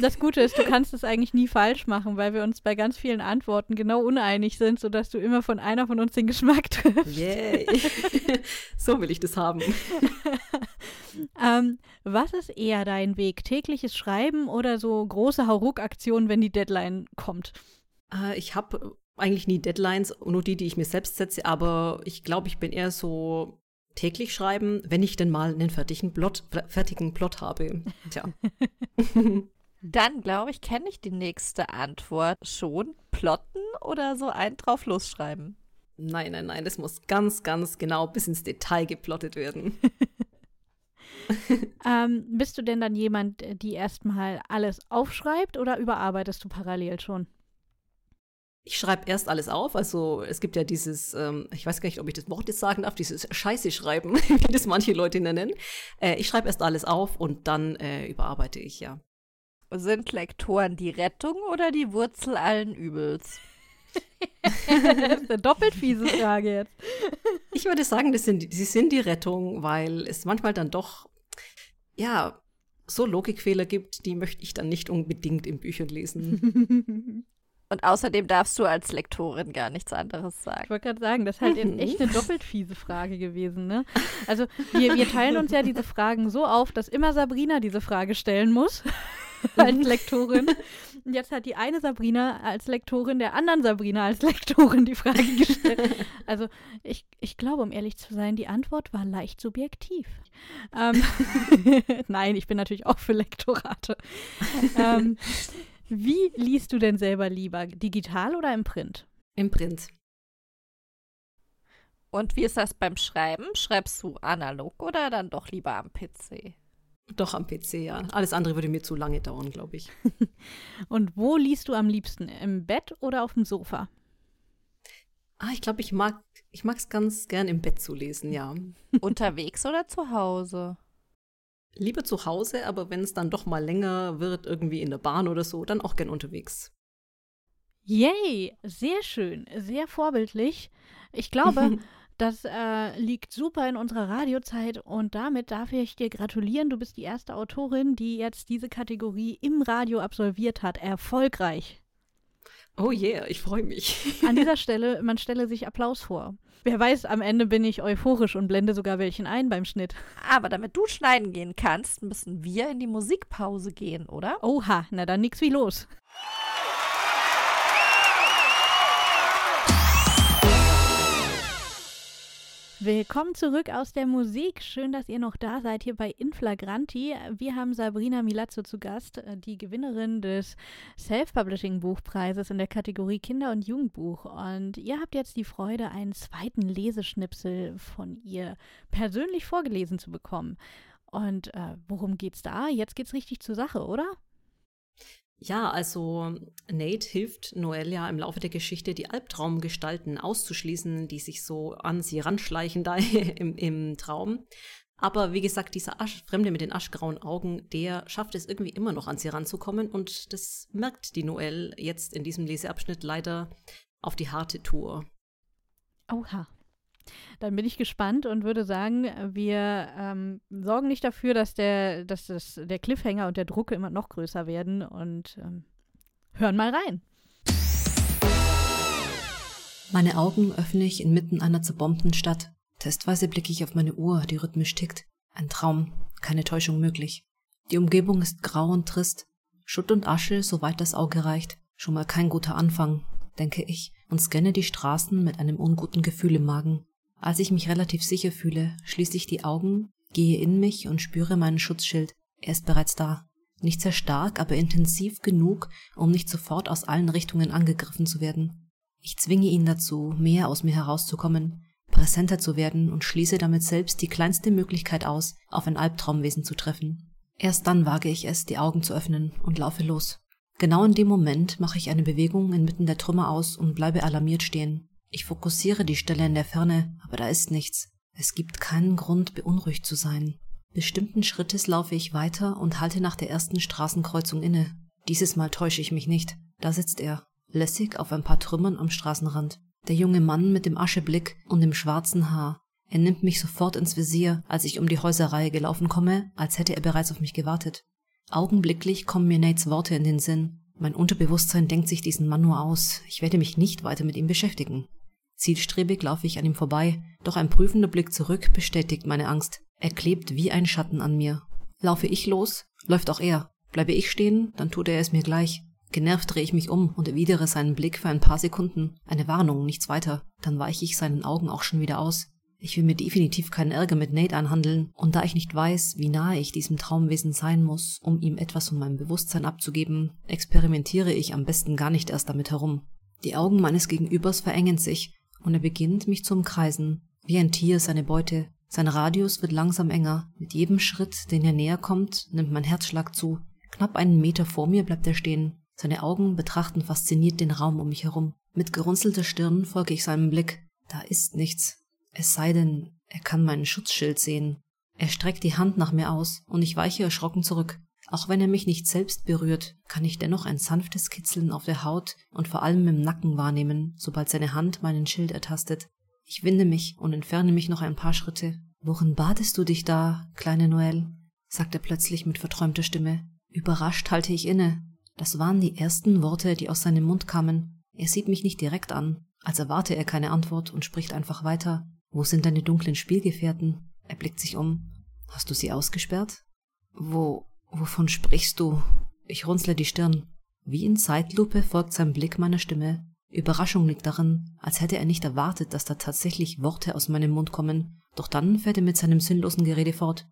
Das Gute ist, du kannst es eigentlich nie falsch machen, weil wir uns bei ganz vielen Antworten genau uneinig sind, sodass du immer von einer von uns den Geschmack triffst. Yay. so will ich das haben. Ähm, was ist eher dein Weg? Tägliches Schreiben oder so große Hauruck-Aktionen, wenn die Deadline kommt? Äh, ich habe eigentlich nie Deadlines, nur die, die ich mir selbst setze, aber ich glaube, ich bin eher so täglich schreiben, wenn ich denn mal einen fertigen Plot, fertigen Plot habe. Tja. Dann glaube ich, kenne ich die nächste Antwort schon. Plotten oder so ein drauf losschreiben? Nein, nein, nein, das muss ganz, ganz genau bis ins Detail geplottet werden. Ähm, bist du denn dann jemand, die erstmal alles aufschreibt oder überarbeitest du parallel schon? Ich schreibe erst alles auf, also es gibt ja dieses, ähm, ich weiß gar nicht, ob ich das Wort jetzt sagen darf, dieses Scheiße schreiben, wie das manche Leute nennen. Äh, ich schreibe erst alles auf und dann äh, überarbeite ich, ja. Sind Lektoren die Rettung oder die Wurzel allen Übels? das ist eine doppelt fiese Frage jetzt. Ich würde sagen, das sind, sie sind die Rettung, weil es manchmal dann doch, ja, so Logikfehler gibt, die möchte ich dann nicht unbedingt in Büchern lesen. Und außerdem darfst du als Lektorin gar nichts anderes sagen. Ich wollte gerade sagen, das ist halt Mhm. echt eine doppelt fiese Frage gewesen, ne? Also wir, wir teilen uns ja diese Fragen so auf, dass immer Sabrina diese Frage stellen muss als Lektorin. Und jetzt hat die eine Sabrina als Lektorin der anderen Sabrina als Lektorin die Frage gestellt. Also ich, ich glaube, um ehrlich zu sein, die Antwort war leicht subjektiv. Ähm, Nein, ich bin natürlich auch für Lektorate. Ähm, wie liest du denn selber lieber? Digital oder im Print? Im Print. Und wie ist das beim Schreiben? Schreibst du analog oder dann doch lieber am PC? Doch am PC, ja. Alles andere würde mir zu lange dauern, glaube ich. Und wo liest du am liebsten? Im Bett oder auf dem Sofa? Ah, ich glaube, ich mag ich es ganz gern im Bett zu lesen, ja. Unterwegs oder zu Hause? Lieber zu Hause, aber wenn es dann doch mal länger wird, irgendwie in der Bahn oder so, dann auch gern unterwegs. Yay, sehr schön, sehr vorbildlich. Ich glaube, das äh, liegt super in unserer Radiozeit und damit darf ich dir gratulieren. Du bist die erste Autorin, die jetzt diese Kategorie im Radio absolviert hat. Erfolgreich. Oh yeah, ich freue mich. An dieser Stelle, man stelle sich Applaus vor. Wer weiß, am Ende bin ich euphorisch und blende sogar welchen ein beim Schnitt. Aber damit du schneiden gehen kannst, müssen wir in die Musikpause gehen, oder? Oha, na dann nix wie los. Willkommen zurück aus der Musik. Schön, dass ihr noch da seid hier bei Inflagranti. Wir haben Sabrina Milazzo zu Gast, äh, die Gewinnerin des Self-Publishing-Buchpreises in der Kategorie Kinder- und Jugendbuch. Und ihr habt jetzt die Freude, einen zweiten Leseschnipsel von ihr persönlich vorgelesen zu bekommen. Und äh, worum geht's da? Jetzt geht's richtig zur Sache, oder? Ja, also Nate hilft Noelle ja im Laufe der Geschichte, die Albtraumgestalten auszuschließen, die sich so an sie ranschleichen da im, im Traum. Aber wie gesagt, dieser Asch, Fremde mit den aschgrauen Augen, der schafft es irgendwie immer noch an sie ranzukommen und das merkt die Noelle jetzt in diesem Leseabschnitt leider auf die harte Tour. Oha. Dann bin ich gespannt und würde sagen, wir ähm, sorgen nicht dafür, dass der, dass das, der Cliffhanger und der Druck immer noch größer werden und ähm, hören mal rein. Meine Augen öffne ich inmitten einer zerbombten Stadt. Testweise blicke ich auf meine Uhr, die rhythmisch tickt. Ein Traum, keine Täuschung möglich. Die Umgebung ist grau und trist. Schutt und Asche, soweit das Auge reicht. Schon mal kein guter Anfang, denke ich, und scanne die Straßen mit einem unguten Gefühl im Magen. Als ich mich relativ sicher fühle, schließe ich die Augen, gehe in mich und spüre meinen Schutzschild. Er ist bereits da. Nicht sehr stark, aber intensiv genug, um nicht sofort aus allen Richtungen angegriffen zu werden. Ich zwinge ihn dazu, mehr aus mir herauszukommen, präsenter zu werden und schließe damit selbst die kleinste Möglichkeit aus, auf ein Albtraumwesen zu treffen. Erst dann wage ich es, die Augen zu öffnen und laufe los. Genau in dem Moment mache ich eine Bewegung inmitten der Trümmer aus und bleibe alarmiert stehen. Ich fokussiere die Stelle in der Ferne, aber da ist nichts. Es gibt keinen Grund, beunruhigt zu sein. Bestimmten Schrittes laufe ich weiter und halte nach der ersten Straßenkreuzung inne. Dieses Mal täusche ich mich nicht. Da sitzt er, lässig auf ein paar Trümmern am Straßenrand. Der junge Mann mit dem Ascheblick und dem schwarzen Haar. Er nimmt mich sofort ins Visier, als ich um die Häuserreihe gelaufen komme, als hätte er bereits auf mich gewartet. Augenblicklich kommen mir Nates Worte in den Sinn. Mein Unterbewusstsein denkt sich diesen Mann nur aus. Ich werde mich nicht weiter mit ihm beschäftigen. Zielstrebig laufe ich an ihm vorbei, doch ein prüfender Blick zurück bestätigt meine Angst. Er klebt wie ein Schatten an mir. Laufe ich los, läuft auch er. Bleibe ich stehen, dann tut er es mir gleich. Genervt drehe ich mich um und erwidere seinen Blick für ein paar Sekunden. Eine Warnung, nichts weiter. Dann weiche ich seinen Augen auch schon wieder aus. Ich will mir definitiv keinen Ärger mit Nate anhandeln, und da ich nicht weiß, wie nahe ich diesem Traumwesen sein muss, um ihm etwas von meinem Bewusstsein abzugeben, experimentiere ich am besten gar nicht erst damit herum. Die Augen meines Gegenübers verengen sich, und er beginnt mich zu umkreisen, wie ein Tier seine Beute. Sein Radius wird langsam enger. Mit jedem Schritt, den er näher kommt, nimmt mein Herzschlag zu. Knapp einen Meter vor mir bleibt er stehen. Seine Augen betrachten fasziniert den Raum um mich herum. Mit gerunzelter Stirn folge ich seinem Blick. Da ist nichts. Es sei denn, er kann meinen Schutzschild sehen. Er streckt die Hand nach mir aus, und ich weiche erschrocken zurück. Auch wenn er mich nicht selbst berührt, kann ich dennoch ein sanftes Kitzeln auf der Haut und vor allem im Nacken wahrnehmen, sobald seine Hand meinen Schild ertastet. Ich winde mich und entferne mich noch ein paar Schritte. Worin badest du dich da, kleine Noelle? sagt er plötzlich mit verträumter Stimme. Überrascht halte ich inne. Das waren die ersten Worte, die aus seinem Mund kamen. Er sieht mich nicht direkt an, als erwarte er keine Antwort und spricht einfach weiter. Wo sind deine dunklen Spielgefährten? Er blickt sich um. Hast du sie ausgesperrt? Wo, Wovon sprichst du? Ich runzle die Stirn. Wie in Zeitlupe folgt sein Blick meiner Stimme. Überraschung liegt darin, als hätte er nicht erwartet, dass da tatsächlich Worte aus meinem Mund kommen. Doch dann fährt er mit seinem sinnlosen Gerede fort.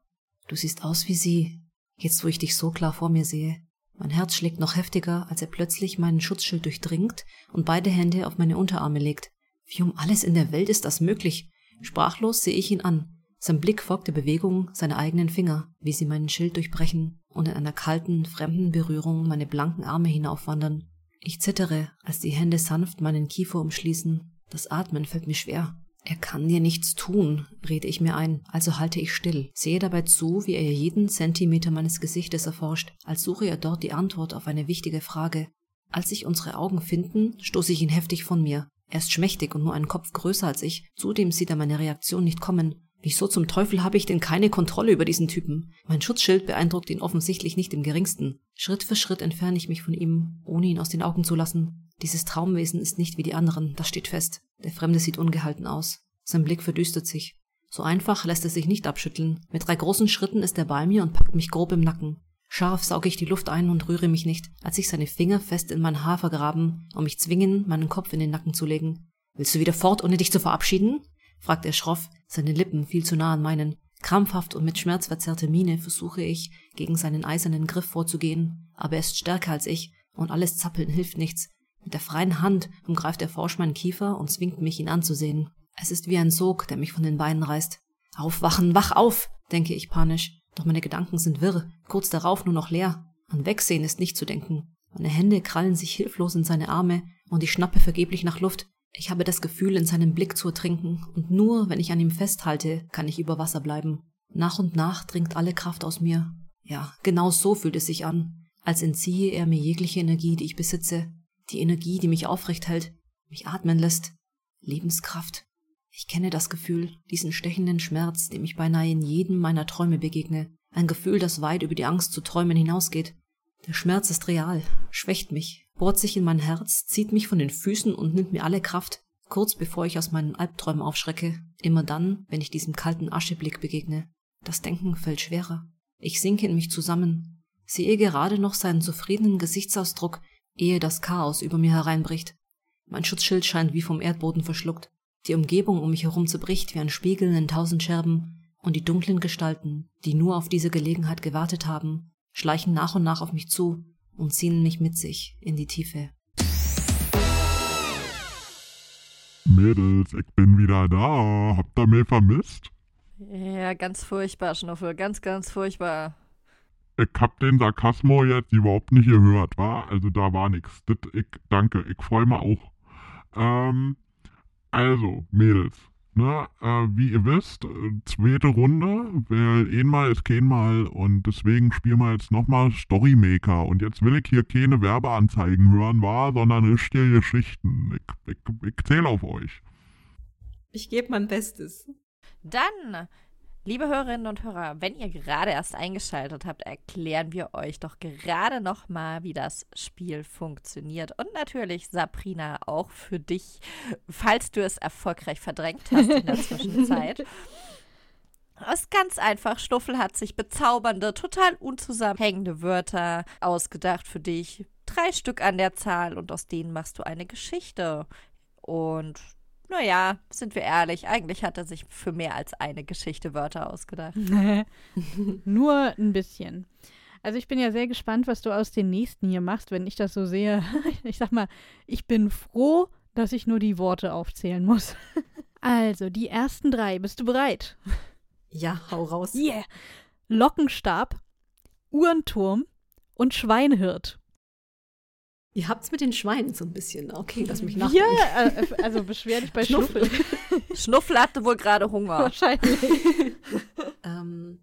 Du siehst aus wie sie. Jetzt, wo ich dich so klar vor mir sehe. Mein Herz schlägt noch heftiger, als er plötzlich meinen Schutzschild durchdringt und beide Hände auf meine Unterarme legt. Wie um alles in der Welt ist das möglich? Sprachlos sehe ich ihn an. Sein Blick folgt der Bewegung seiner eigenen Finger, wie sie meinen Schild durchbrechen und in einer kalten, fremden Berührung meine blanken Arme hinaufwandern. Ich zittere, als die Hände sanft meinen Kiefer umschließen. Das Atmen fällt mir schwer. Er kann dir nichts tun, rede ich mir ein, also halte ich still, sehe dabei zu, wie er jeden Zentimeter meines Gesichtes erforscht, als suche er dort die Antwort auf eine wichtige Frage. Als sich unsere Augen finden, stoße ich ihn heftig von mir. Er ist schmächtig und nur einen Kopf größer als ich, zudem sieht er meine Reaktion nicht kommen. Wieso zum Teufel habe ich denn keine Kontrolle über diesen Typen? Mein Schutzschild beeindruckt ihn offensichtlich nicht im geringsten. Schritt für Schritt entferne ich mich von ihm, ohne ihn aus den Augen zu lassen. Dieses Traumwesen ist nicht wie die anderen, das steht fest. Der Fremde sieht ungehalten aus. Sein Blick verdüstert sich. So einfach lässt er sich nicht abschütteln. Mit drei großen Schritten ist er bei mir und packt mich grob im Nacken. Scharf sauge ich die Luft ein und rühre mich nicht, als sich seine Finger fest in mein Haar vergraben und mich zwingen, meinen Kopf in den Nacken zu legen. Willst du wieder fort, ohne dich zu verabschieden? Fragt er schroff, seine Lippen viel zu nah an meinen. Krampfhaft und mit schmerzverzerrter Miene versuche ich, gegen seinen eisernen Griff vorzugehen, aber er ist stärker als ich, und alles Zappeln hilft nichts. Mit der freien Hand umgreift er forsch meinen Kiefer und zwingt mich, ihn anzusehen. Es ist wie ein Sog, der mich von den Beinen reißt. Aufwachen, wach auf, denke ich panisch, doch meine Gedanken sind wirr, kurz darauf nur noch leer. An Wegsehen ist nicht zu denken. Meine Hände krallen sich hilflos in seine Arme und ich schnappe vergeblich nach Luft. Ich habe das Gefühl, in seinem Blick zu ertrinken, und nur wenn ich an ihm festhalte, kann ich über Wasser bleiben. Nach und nach dringt alle Kraft aus mir. Ja, genau so fühlt es sich an, als entziehe er mir jegliche Energie, die ich besitze, die Energie, die mich aufrecht hält, mich atmen lässt, Lebenskraft. Ich kenne das Gefühl, diesen stechenden Schmerz, dem ich beinahe in jedem meiner Träume begegne, ein Gefühl, das weit über die Angst zu träumen hinausgeht. Der Schmerz ist real, schwächt mich, bohrt sich in mein Herz, zieht mich von den Füßen und nimmt mir alle Kraft, kurz bevor ich aus meinen Albträumen aufschrecke, immer dann, wenn ich diesem kalten Ascheblick begegne. Das Denken fällt schwerer. Ich sinke in mich zusammen, sehe gerade noch seinen zufriedenen Gesichtsausdruck, ehe das Chaos über mir hereinbricht. Mein Schutzschild scheint wie vom Erdboden verschluckt. Die Umgebung um mich herum zerbricht wie ein Spiegel in tausend Scherben, und die dunklen Gestalten, die nur auf diese Gelegenheit gewartet haben, schleichen nach und nach auf mich zu und ziehen mich mit sich in die Tiefe. Mädels, ich bin wieder da. Habt ihr mich vermisst? Ja, ganz furchtbar, Schnuffel. Ganz, ganz furchtbar. Ich hab den Sarkasmo jetzt überhaupt nicht gehört, wa? Also da war nix. Das, ich, danke, ich freue mich auch. Ähm, also, Mädels, ne, äh, wie ihr wisst, äh, zweite Runde, weil einmal ist kein Mal und deswegen spielen wir jetzt nochmal Storymaker. Und jetzt will ich hier keine Werbeanzeigen hören, war, sondern richtige Geschichten. Ich, ich, ich zähle auf euch. Ich gebe mein Bestes. Dann, liebe Hörerinnen und Hörer, wenn ihr gerade erst eingeschaltet habt, erklären wir euch doch gerade noch mal, wie das Spiel funktioniert. Und natürlich, Sabrina, auch für dich, falls du es erfolgreich verdrängt hast in der Zwischenzeit. Es ist ganz einfach. Schnuffel hat sich bezaubernde, total unzusammenhängende Wörter ausgedacht für dich. Drei Stück an der Zahl und aus denen machst du eine Geschichte. Und naja, sind wir ehrlich, eigentlich hat er sich für mehr als eine Geschichte Wörter ausgedacht. Nur ein bisschen. Also ich bin ja sehr gespannt, was du aus den nächsten hier machst, wenn ich das so sehe. Ich sag mal, ich bin froh, dass ich nur die Worte aufzählen muss. Also, die ersten drei. Bist du bereit? Ja, hau raus. Yeah. Lockenstab, Uhrenturm und Schweinhirt. Ihr habt's mit den Schweinen so ein bisschen. Okay, lass mich nachdenken. Ja, äh, also beschwer dich bei Schnuffel. Schnuffel. Schnuffel hatte wohl gerade Hunger. Wahrscheinlich. ähm,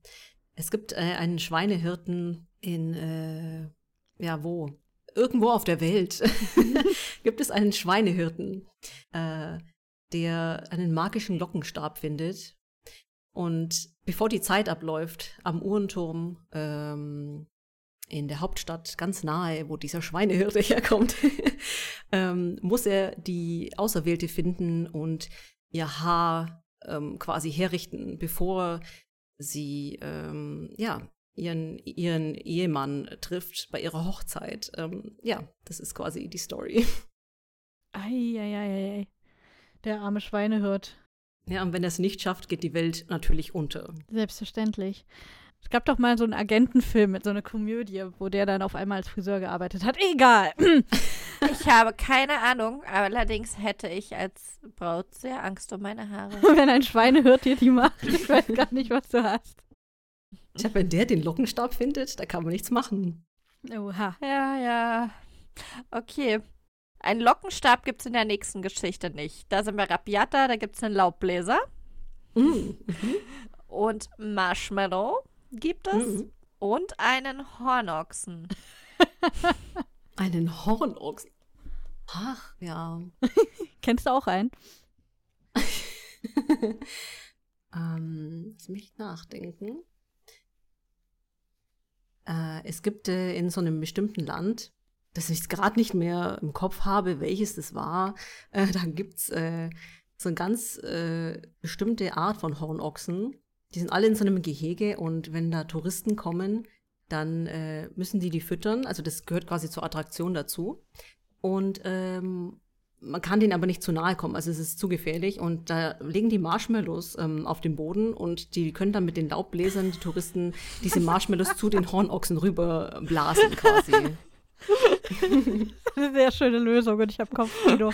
es gibt äh, einen Schweinehirten in, äh, ja, wo? Irgendwo auf der Welt gibt es einen Schweinehirten, äh, der einen magischen Lockenstab findet. Und bevor die Zeit abläuft, am Uhrenturm ähm, in der Hauptstadt ganz nahe, wo dieser Schweinehirte herkommt, ähm, muss er die Auserwählte finden und ihr Haar ähm, quasi herrichten, bevor sie ähm, ja ihren ihren Ehemann trifft bei ihrer Hochzeit. Ähm, ja, das ist quasi die Story. Eieiei. Der arme Schweinehirt. Ja, und wenn er es nicht schafft, geht die Welt natürlich unter. Selbstverständlich. Es gab doch mal so einen Agentenfilm mit so einer Komödie, wo der dann auf einmal als Friseur gearbeitet hat. Egal. Ich habe keine Ahnung, allerdings hätte ich als Braut sehr Angst um meine Haare. Wenn ein Schweinehirt dir die macht, ich weiß gar nicht, was du hast. Tja, wenn der den Lockenstab findet, da kann man nichts machen. Oha. Ja, ja. Okay. Einen Lockenstab gibt es in der nächsten Geschichte nicht. Da sind wir Rapiata, da gibt es einen Laubbläser. Mm, mhm. Und Marshmallow gibt es. Mhm. Und einen Hornochsen. Einen Hornochsen. Ach, ja. Kennst du auch einen? ähm, lass mich nachdenken. Äh, es gibt äh, in so einem bestimmten Land dass ich es gerade nicht mehr im Kopf habe, welches das war. Äh, da gibt's äh, so eine ganz äh, bestimmte Art von Hornochsen. Die sind alle in so einem Gehege und wenn da Touristen kommen, dann äh, müssen die die füttern. Also das gehört quasi zur Attraktion dazu. Und ähm, man kann denen aber nicht zu nahe kommen, also es ist zu gefährlich. Und da legen die Marshmallows ähm, auf den Boden und die können dann mit den Laubbläsern, die Touristen, diese Marshmallows zu den Hornochsen rüber blasen quasi. eine sehr schöne Lösung und ich habe Kopfkino.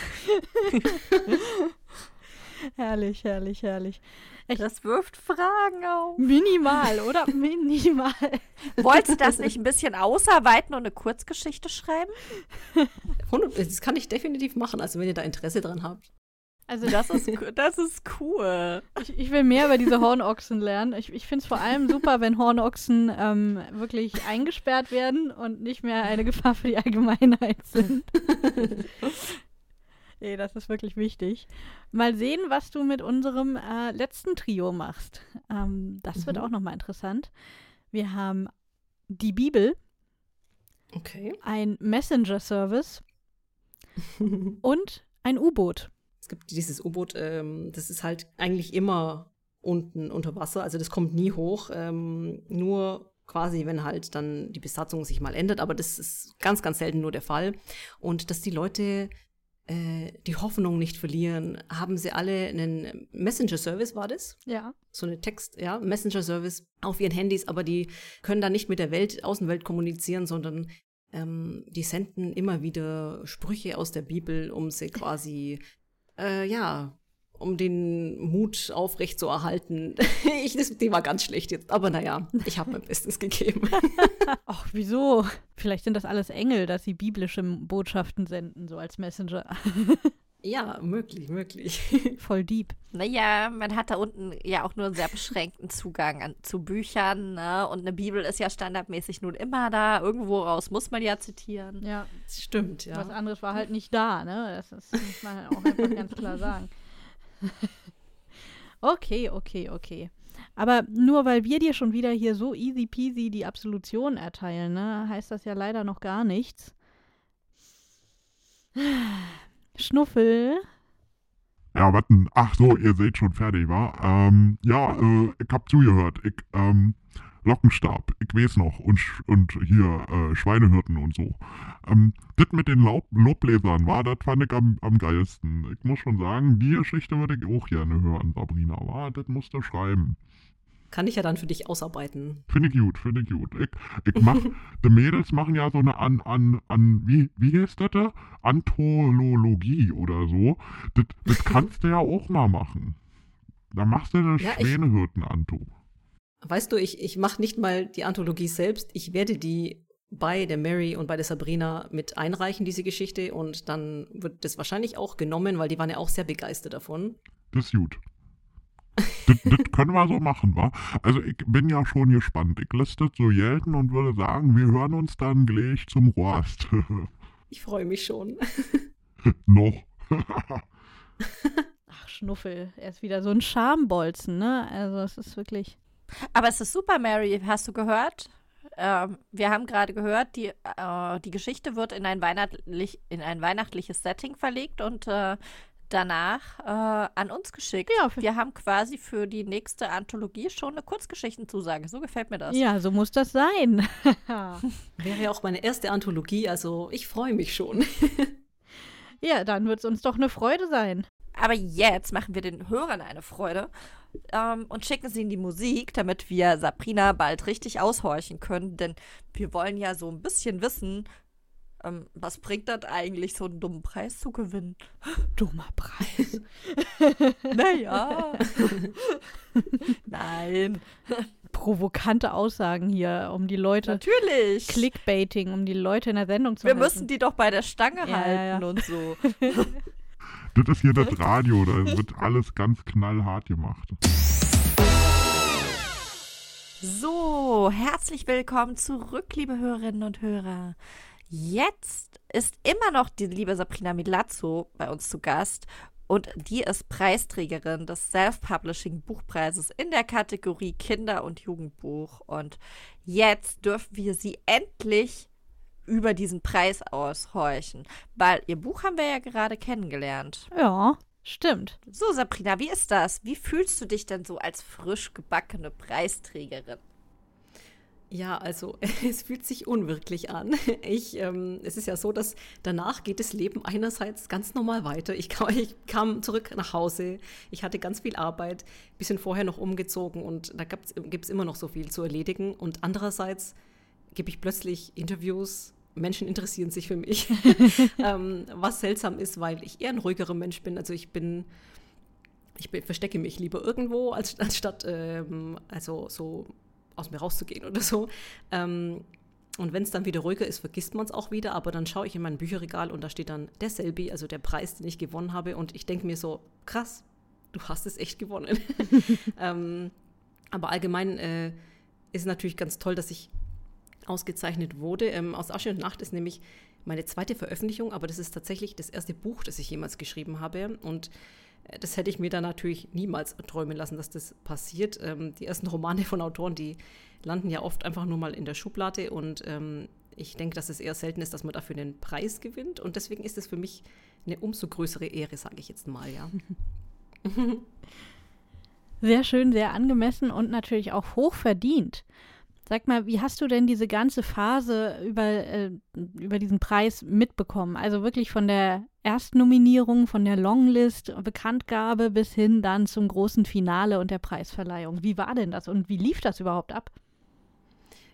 herrlich, herrlich, herrlich. Echt? Das wirft Fragen auf. Minimal, oder? Minimal. Wolltest du das nicht ein bisschen ausarbeiten und eine Kurzgeschichte schreiben? Das kann ich definitiv machen, also wenn ihr da Interesse dran habt. Also das ist, das ist cool. Ich, ich will mehr über diese Hornochsen lernen. Ich, ich finde es vor allem super, wenn Hornochsen ähm, wirklich eingesperrt werden und nicht mehr eine Gefahr für die Allgemeinheit sind. nee, das ist wirklich wichtig. Mal sehen, was du mit unserem äh, letzten Trio machst. Ähm, das mhm. wird auch nochmal interessant. Wir haben die Bibel. Okay. Ein Messenger-Service und ein U-Boot gibt dieses U-Boot, ähm, das ist halt eigentlich immer unten unter Wasser, also das kommt nie hoch, ähm, nur quasi, wenn halt dann die Besatzung sich mal ändert, aber das ist ganz, ganz selten nur der Fall. Und dass die Leute die Hoffnung nicht verlieren, haben sie alle einen Messenger-Service, war das? Ja. So eine Text, ja, Messenger-Service auf ihren Handys, aber die können dann nicht mit der Welt, Außenwelt kommunizieren, sondern ähm, die senden immer wieder Sprüche aus der Bibel, um sie quasi äh, ja, um den Mut aufrecht zu erhalten. ich, das, die war ganz schlecht jetzt, aber naja, ich habe mein Bestes gegeben. Ach, wieso? Vielleicht sind das alles Engel, dass sie biblische Botschaften senden, so als Messenger. Ja, möglich, möglich. Voll deep. Naja, man hat da unten ja auch nur einen sehr beschränkten Zugang an, zu Büchern. Ne? Und eine Bibel ist ja standardmäßig nun immer da. Irgendwo raus muss man ja zitieren. Ja, das stimmt, ja. Was anderes war halt nicht da, ne? Das, das muss man halt auch einfach ganz klar sagen. okay, okay, okay. Aber nur weil wir dir schon wieder hier so easy peasy die Absolution erteilen, ne, heißt das ja leider noch gar nichts. Schnuffel. Ja, warten. Ach so, ihr seht schon fertig, wa? Ähm, ja, äh, ich hab zugehört. Ich, ähm, Lockenstab, ich weiß noch. Und, und hier, äh, Schweinehirten und so. Ähm, das mit den Laub Lobbläsern war, das fand ich am, am geilsten. Ich muss schon sagen, die Geschichte würde ich auch gerne hören, Sabrina, wa? Das musst du schreiben. Kann ich ja dann für dich ausarbeiten. Finde ich gut, finde ich gut. Ich, ich mach, die Mädels machen ja so eine an, an, an, wie, wie heißt das da? Antholologie oder so. Das, das kannst du ja auch mal machen. Da machst du eine ja, Schweinehirten-Anto. Weißt du, ich, ich mache nicht mal die Anthologie selbst. Ich werde die bei der Mary und bei der Sabrina mit einreichen, diese Geschichte. Und dann wird das wahrscheinlich auch genommen, weil die waren ja auch sehr begeistert davon. Das ist gut das, das können wir so machen, wa? Also ich bin ja schon gespannt. Ich lasse das so gelten und würde sagen, wir hören uns dann gleich zum Rost. ich freue mich schon. Noch. Ach, Schnuffel. Er ist wieder so ein Schambolzen, ne? Also es ist wirklich. Aber es ist super, Mary. Hast du gehört? Ähm, wir haben gerade gehört, die, äh, die Geschichte wird in ein, weihnachtlich, in ein weihnachtliches Setting verlegt und äh, danach äh, an uns geschickt. Ja, wir haben quasi für die nächste Anthologie schon eine Kurzgeschichtenzusage. So gefällt mir das. Ja, so muss das sein. Wäre ja auch meine erste Anthologie, also ich freue mich schon. ja, dann wird es uns doch eine Freude sein. Aber jetzt machen wir den Hörern eine Freude ähm, und schicken sie in die Musik, damit wir Sabrina bald richtig aushorchen können. Denn wir wollen ja so ein bisschen wissen, ähm, was bringt das eigentlich, so einen dummen Preis zu gewinnen? Dummer Preis. naja. Nein. Provokante Aussagen hier, um die Leute. Natürlich. Clickbaiting, um die Leute in der Sendung zu Wir halten. müssen die doch bei der Stange ja, halten ja. und so. das ist hier das Radio, da wird alles ganz knallhart gemacht. So, herzlich willkommen zurück, liebe Hörerinnen und Hörer. Jetzt ist immer noch die liebe Sabrina Milazzo bei uns zu Gast und die ist Preisträgerin des Self-Publishing Buchpreises in der Kategorie Kinder- und Jugendbuch. Und jetzt dürfen wir sie endlich über diesen Preis aushorchen. Weil ihr Buch haben wir ja gerade kennengelernt. Ja, stimmt. So, Sabrina, wie ist das? Wie fühlst du dich denn so als frisch gebackene Preisträgerin? Ja, also es fühlt sich unwirklich an. Ich, ähm, es ist ja so, dass danach geht das Leben einerseits ganz normal weiter. Ich kam, ich kam zurück nach Hause, ich hatte ganz viel Arbeit, bisschen vorher noch umgezogen und da gibt es immer noch so viel zu erledigen. Und andererseits gebe ich plötzlich Interviews, Menschen interessieren sich für mich, ähm, was seltsam ist, weil ich eher ein ruhigerer Mensch bin. Also ich bin ich verstecke mich lieber irgendwo, als, anstatt ähm, also so aus mir rauszugehen oder so. Ähm, und wenn es dann wieder ruhiger ist, vergisst man es auch wieder. Aber dann schaue ich in mein Bücherregal und da steht dann der Selby, also der Preis, den ich gewonnen habe. Und ich denke mir so, krass, du hast es echt gewonnen. ähm, aber allgemein äh, ist es natürlich ganz toll, dass ich ausgezeichnet wurde. Ähm, Aus Asche und Nacht ist nämlich meine zweite Veröffentlichung, aber das ist tatsächlich das erste Buch, das ich jemals geschrieben habe. Und das hätte ich mir dann natürlich niemals träumen lassen, dass das passiert. Ähm, die ersten Romane von Autoren, die landen ja oft einfach nur mal in der Schublade und ähm, ich denke, dass es eher selten ist, dass man dafür einen Preis gewinnt und deswegen ist es für mich eine umso größere Ehre, sage ich jetzt mal, ja. Sehr schön, sehr angemessen und natürlich auch hoch verdient. Sag mal, wie hast du denn diese ganze Phase über, äh, über diesen Preis mitbekommen? Also wirklich von der Erstnominierung, von der Longlist, Bekanntgabe bis hin dann zum großen Finale und der Preisverleihung. Wie war denn das und wie lief das überhaupt ab?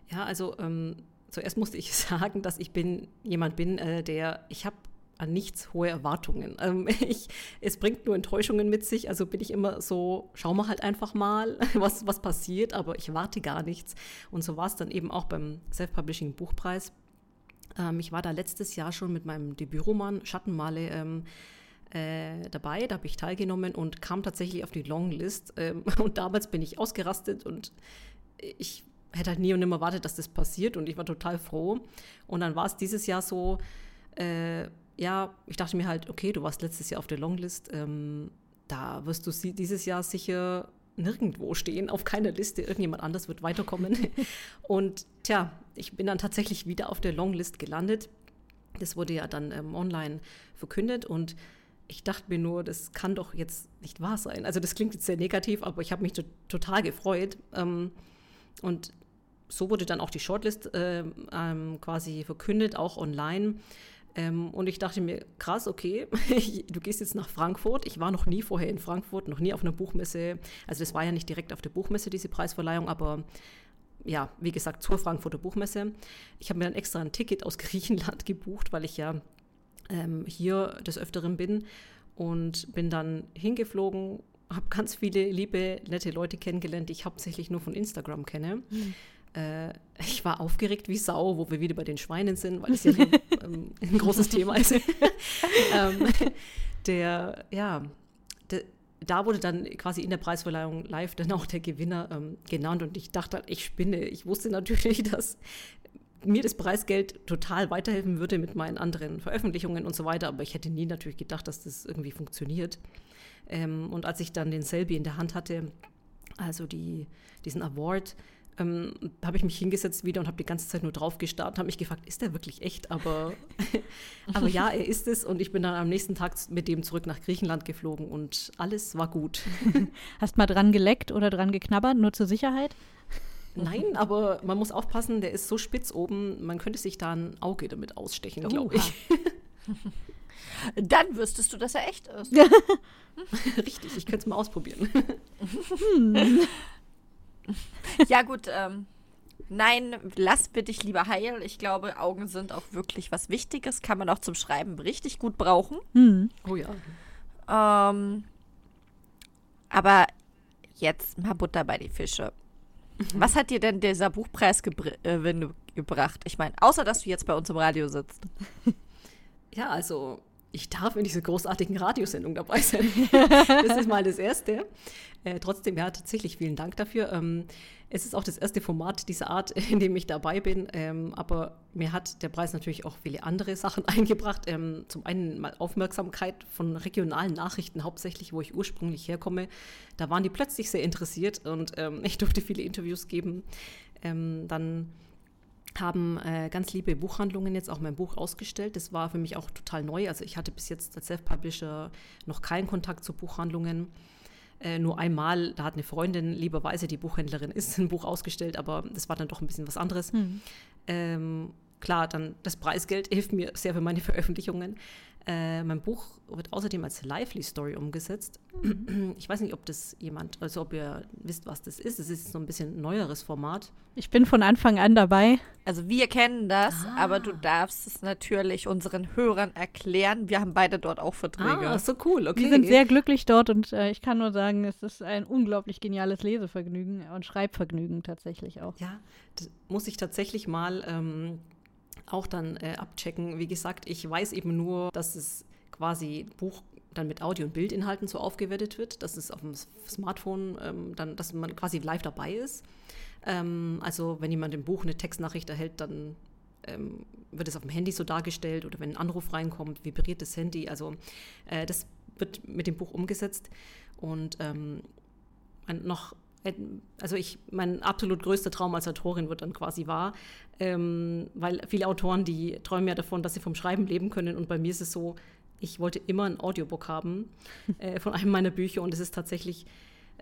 Ja, also ähm, zuerst musste ich sagen, dass ich bin jemand bin, äh, der ich habe an nichts hohe Erwartungen. Ähm, ich, es bringt nur Enttäuschungen mit sich, also bin ich immer so, schau mal halt einfach mal, was, was passiert, aber ich warte gar nichts. Und so war es dann eben auch beim Self-Publishing Buchpreis. Ähm, ich war da letztes Jahr schon mit meinem Debütroman Schattenmale ähm, äh, dabei, da habe ich teilgenommen und kam tatsächlich auf die Longlist. Ähm, und damals bin ich ausgerastet und ich hätte halt nie und nimmer erwartet, dass das passiert und ich war total froh. Und dann war es dieses Jahr so, äh, ja, ich dachte mir halt, okay, du warst letztes Jahr auf der Longlist, ähm, da wirst du dieses Jahr sicher nirgendwo stehen, auf keiner Liste. Irgendjemand anders wird weiterkommen. und tja, ich bin dann tatsächlich wieder auf der Longlist gelandet. Das wurde ja dann ähm, online verkündet und ich dachte mir nur, das kann doch jetzt nicht wahr sein. Also das klingt jetzt sehr negativ, aber ich habe mich total gefreut. Ähm, und so wurde dann auch die Shortlist äh, ähm, quasi verkündet, auch online. Ähm, und ich dachte mir, krass, okay, du gehst jetzt nach Frankfurt. Ich war noch nie vorher in Frankfurt, noch nie auf einer Buchmesse. Also das war ja nicht direkt auf der Buchmesse, diese Preisverleihung, aber ja, wie gesagt, zur Frankfurter Buchmesse. Ich habe mir dann extra ein Ticket aus Griechenland gebucht, weil ich ja ähm, hier des Öfteren bin und bin dann hingeflogen, habe ganz viele liebe, nette Leute kennengelernt, die ich hauptsächlich nur von Instagram kenne. Mhm. Äh, ich war aufgeregt wie Sau, wo wir wieder bei den Schweinen sind, weil es ja ein, ähm, ein großes Thema ist. ähm, der, ja, der, da wurde dann quasi in der Preisverleihung live dann auch der Gewinner ähm, genannt und ich dachte, ich spinne. Ich wusste natürlich, dass mir das Preisgeld total weiterhelfen würde mit meinen anderen Veröffentlichungen und so weiter, aber ich hätte nie natürlich gedacht, dass das irgendwie funktioniert. Ähm, und als ich dann den Selby in der Hand hatte, also die, diesen Award, ähm, habe ich mich hingesetzt wieder und habe die ganze Zeit nur drauf gestarrt und habe mich gefragt, ist der wirklich echt? Aber, aber ja, er ist es. Und ich bin dann am nächsten Tag mit dem zurück nach Griechenland geflogen und alles war gut. Hast mal dran geleckt oder dran geknabbert, nur zur Sicherheit? Nein, aber man muss aufpassen, der ist so spitz oben, man könnte sich da ein Auge damit ausstechen, glaube ich. Dann wüsstest du, dass er echt ist. Richtig, ich könnte es mal ausprobieren. Hm. ja, gut. Ähm, nein, lass bitte dich lieber heil. Ich glaube, Augen sind auch wirklich was Wichtiges. Kann man auch zum Schreiben richtig gut brauchen. Mhm. Oh ja. Ähm, aber jetzt mal Butter bei die Fische. Was hat dir denn dieser Buchpreis äh, gebracht? Ich meine, außer dass du jetzt bei uns im Radio sitzt. Ja, also ich darf in dieser großartigen Radiosendung dabei sein. das ist mal das Erste. Äh, trotzdem, ja, tatsächlich vielen Dank dafür. Ähm, es ist auch das erste Format dieser Art, in dem ich dabei bin. Ähm, aber mir hat der Preis natürlich auch viele andere Sachen eingebracht. Ähm, zum einen mal Aufmerksamkeit von regionalen Nachrichten, hauptsächlich, wo ich ursprünglich herkomme. Da waren die plötzlich sehr interessiert und ähm, ich durfte viele Interviews geben. Ähm, dann haben äh, ganz liebe Buchhandlungen jetzt auch mein Buch ausgestellt. Das war für mich auch total neu. Also ich hatte bis jetzt als Self-Publisher noch keinen Kontakt zu Buchhandlungen. Äh, nur einmal, da hat eine Freundin, lieberweise die Buchhändlerin ist, ein Buch ausgestellt, aber das war dann doch ein bisschen was anderes. Mhm. Ähm, klar, dann das Preisgeld hilft mir sehr für meine Veröffentlichungen. Äh, mein Buch wird außerdem als Lively Story umgesetzt. Ich weiß nicht, ob das jemand, also ob ihr wisst, was das ist. Es ist so ein bisschen ein neueres Format. Ich bin von Anfang an dabei. Also wir kennen das, ah. aber du darfst es natürlich unseren Hörern erklären. Wir haben beide dort auch Verträge. Ah, so cool, okay. Wir sind sehr glücklich dort und äh, ich kann nur sagen, es ist ein unglaublich geniales Lesevergnügen und Schreibvergnügen tatsächlich auch. Ja, muss ich tatsächlich mal ähm, auch dann äh, abchecken. Wie gesagt, ich weiß eben nur, dass es quasi Buch dann mit Audio- und Bildinhalten so aufgewertet wird, dass es auf dem Smartphone ähm, dann, dass man quasi live dabei ist. Ähm, also wenn jemand im Buch eine Textnachricht erhält, dann ähm, wird es auf dem Handy so dargestellt oder wenn ein Anruf reinkommt, vibriert das Handy. Also äh, das wird mit dem Buch umgesetzt und ähm, noch also ich, mein absolut größter Traum als Autorin wird dann quasi wahr, ähm, weil viele Autoren, die träumen ja davon, dass sie vom Schreiben leben können und bei mir ist es so, ich wollte immer ein Audiobook haben äh, von einem meiner Bücher und es ist tatsächlich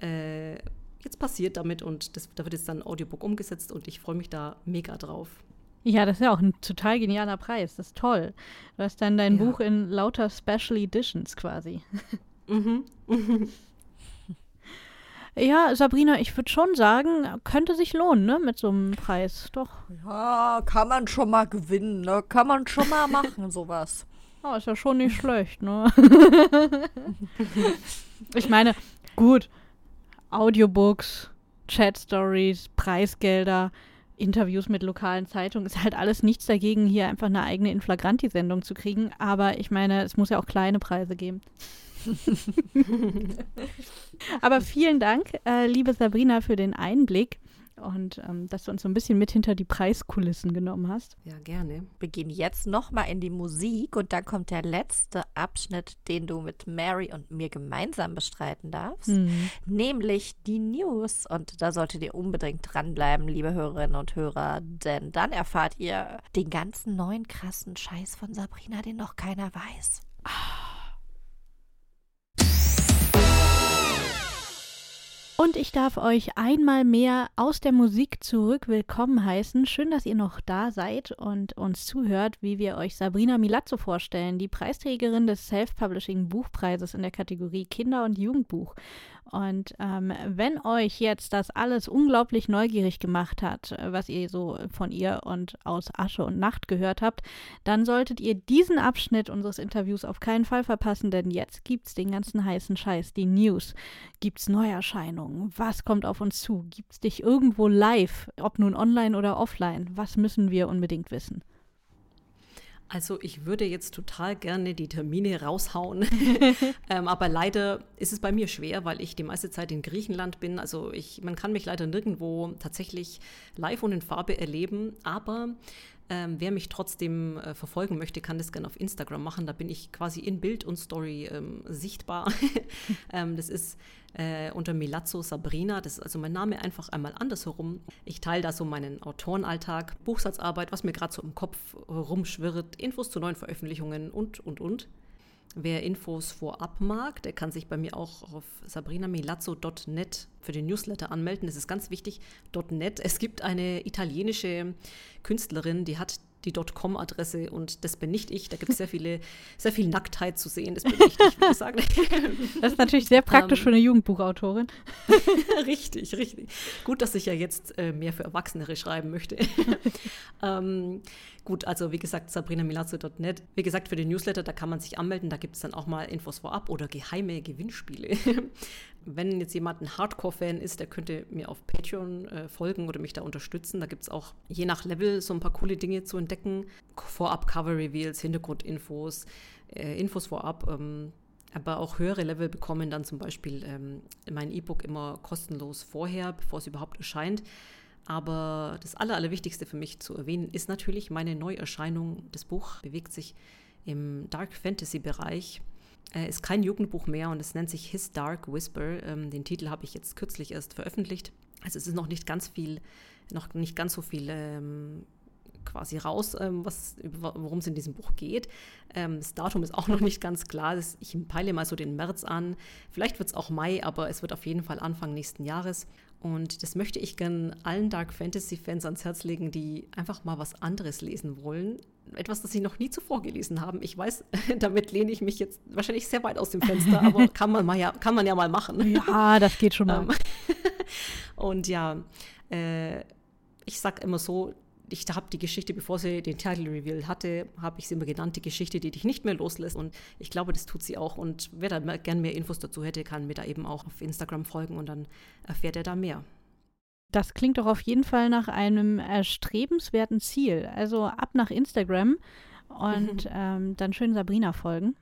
äh, jetzt passiert damit und das, da wird jetzt dann ein Audiobook umgesetzt und ich freue mich da mega drauf. Ja, das ist ja auch ein total genialer Preis. Das ist toll. Du hast dann dein ja. Buch in lauter Special Editions quasi. Mhm. Ja, Sabrina, ich würde schon sagen, könnte sich lohnen, ne, mit so einem Preis, doch. Ja, kann man schon mal gewinnen, ne? Kann man schon mal machen, sowas. Ja, ist ja schon nicht schlecht, ne? ich meine, gut, Audiobooks, Chat-Stories, Preisgelder, Interviews mit lokalen Zeitungen, ist halt alles nichts dagegen, hier einfach eine eigene Inflagranti-Sendung zu kriegen. Aber ich meine, es muss ja auch kleine Preise geben. Aber vielen Dank, äh, liebe Sabrina, für den Einblick und ähm, dass du uns so ein bisschen mit hinter die Preiskulissen genommen hast. Ja, gerne. Wir gehen jetzt nochmal in die Musik und dann kommt der letzte Abschnitt, den du mit Mary und mir gemeinsam bestreiten darfst, mhm. nämlich die News. Und da solltet ihr unbedingt dranbleiben, liebe Hörerinnen und Hörer, denn dann erfahrt ihr den ganzen neuen krassen Scheiß von Sabrina, den noch keiner weiß. Ah. Und ich darf euch einmal mehr aus der Musik zurück willkommen heißen. Schön, dass ihr noch da seid und uns zuhört, wie wir euch Sabrina Milazzo vorstellen, die Preisträgerin des Self-Publishing Buchpreises in der Kategorie Kinder- und Jugendbuch. Und ähm, wenn euch jetzt das alles unglaublich neugierig gemacht hat, was ihr so von ihr und aus Asche und Nacht gehört habt, dann solltet ihr diesen Abschnitt unseres Interviews auf keinen Fall verpassen, denn jetzt gibt's den ganzen heißen Scheiß, die News. Gibt's Neuerscheinungen? Was kommt auf uns zu? Gibt's dich irgendwo live, ob nun online oder offline? Was müssen wir unbedingt wissen? Also ich würde jetzt total gerne die Termine raushauen, ähm, aber leider ist es bei mir schwer, weil ich die meiste Zeit in Griechenland bin. Also ich, man kann mich leider nirgendwo tatsächlich live und in Farbe erleben, aber ähm, wer mich trotzdem äh, verfolgen möchte, kann das gerne auf Instagram machen. Da bin ich quasi in Bild und Story ähm, sichtbar. ähm, das ist äh, unter Milazzo Sabrina. Das ist also mein Name einfach einmal andersherum. Ich teile da so meinen Autorenalltag, Buchsatzarbeit, was mir gerade so im Kopf rumschwirrt, Infos zu neuen Veröffentlichungen und, und, und. Wer Infos vorab mag, der kann sich bei mir auch auf sabrinamilazzo.net für den Newsletter anmelden. Das ist ganz wichtig. .net. Es gibt eine italienische Künstlerin, die hat die .com-Adresse und das bin nicht ich. Da gibt es sehr viele, sehr viel Nacktheit zu sehen. Das bin nicht ich, würde ich sagen. Das ist natürlich sehr praktisch um, für eine Jugendbuchautorin. richtig, richtig. Gut, dass ich ja jetzt äh, mehr für Erwachsenere schreiben möchte. ähm, gut, also wie gesagt, sabrinamilazzo.net. Wie gesagt, für den Newsletter, da kann man sich anmelden. Da gibt es dann auch mal Infos vorab oder geheime Gewinnspiele wenn jetzt jemand ein Hardcore-Fan ist, der könnte mir auf Patreon äh, folgen oder mich da unterstützen. Da gibt es auch je nach Level so ein paar coole Dinge zu entdecken. Vorab Cover-Reveals, Hintergrundinfos, äh, Infos vorab. Ähm, aber auch höhere Level bekommen dann zum Beispiel ähm, mein E-Book immer kostenlos vorher, bevor es überhaupt erscheint. Aber das Aller, Allerwichtigste für mich zu erwähnen ist natürlich meine Neuerscheinung. Das Buch bewegt sich im Dark Fantasy-Bereich. Äh, ist kein Jugendbuch mehr und es nennt sich His Dark Whisper. Ähm, den Titel habe ich jetzt kürzlich erst veröffentlicht. Also es ist noch nicht ganz viel, noch nicht ganz so viel ähm, quasi raus, ähm, worum es in diesem Buch geht. Ähm, das Datum ist auch noch nicht ganz klar. Das, ich peile mal so den März an. Vielleicht wird es auch Mai, aber es wird auf jeden Fall Anfang nächsten Jahres. Und das möchte ich gern allen Dark Fantasy-Fans ans Herz legen, die einfach mal was anderes lesen wollen. Etwas, das sie noch nie zuvor gelesen haben. Ich weiß, damit lehne ich mich jetzt wahrscheinlich sehr weit aus dem Fenster, aber kann man, mal ja, kann man ja mal machen. Ja, das geht schon mal. Und ja, äh, ich sag immer so, ich habe die Geschichte, bevor sie den Title Reveal hatte, habe ich sie immer genannt, die Geschichte, die dich nicht mehr loslässt. Und ich glaube, das tut sie auch. Und wer da gern mehr Infos dazu hätte, kann mir da eben auch auf Instagram folgen und dann erfährt er da mehr. Das klingt doch auf jeden Fall nach einem erstrebenswerten Ziel. Also ab nach Instagram und ähm, dann schön Sabrina folgen.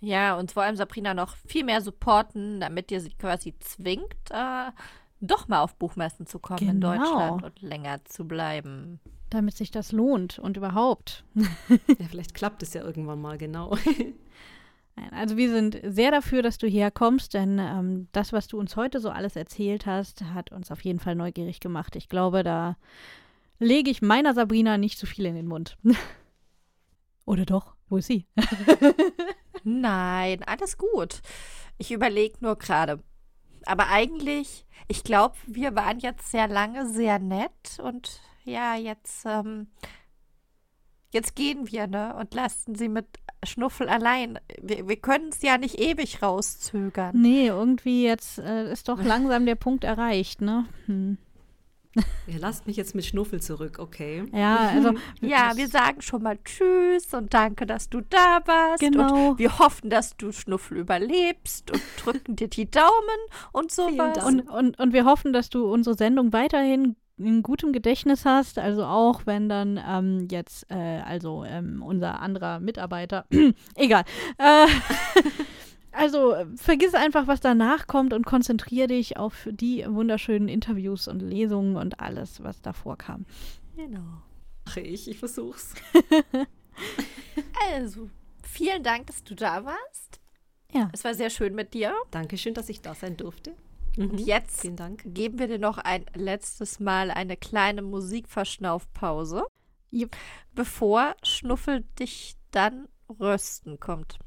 Ja, und vor allem Sabrina noch viel mehr supporten, damit ihr sie quasi zwingt, äh, doch mal auf Buchmessen zu kommen genau. in Deutschland und länger zu bleiben. Damit sich das lohnt und überhaupt. ja, vielleicht klappt es ja irgendwann mal, genau. Also wir sind sehr dafür, dass du herkommst, denn ähm, das, was du uns heute so alles erzählt hast, hat uns auf jeden Fall neugierig gemacht. Ich glaube, da lege ich meiner Sabrina nicht zu viel in den Mund. Oder doch? Wo ist sie? Nein, alles gut. Ich überlege nur gerade, aber eigentlich, ich glaube, wir waren jetzt sehr lange sehr nett und ja, jetzt, ähm, jetzt gehen wir, ne? Und lassen sie mit Schnuffel allein. Wir, wir können es ja nicht ewig rauszögern. Nee, irgendwie jetzt äh, ist doch langsam der Punkt erreicht, ne? Hm. Ihr lasst mich jetzt mit Schnuffel zurück, okay? Ja, also ja, wir sagen schon mal Tschüss und danke, dass du da warst. Genau. Und wir hoffen, dass du Schnuffel überlebst und drücken dir die Daumen und sowas. Und, und, und wir hoffen, dass du unsere Sendung weiterhin in gutem Gedächtnis hast, also auch wenn dann ähm, jetzt, äh, also ähm, unser anderer Mitarbeiter, egal, äh, also vergiss einfach, was danach kommt und konzentriere dich auf die wunderschönen Interviews und Lesungen und alles, was davor kam. Genau. Ach, ich, ich versuch's. also, vielen Dank, dass du da warst. Ja. Es war sehr schön mit dir. Dankeschön, dass ich da sein durfte. Mhm. Und jetzt geben wir dir noch ein letztes Mal eine kleine Musikverschnaufpause, yep. bevor Schnuffel dich dann rösten kommt.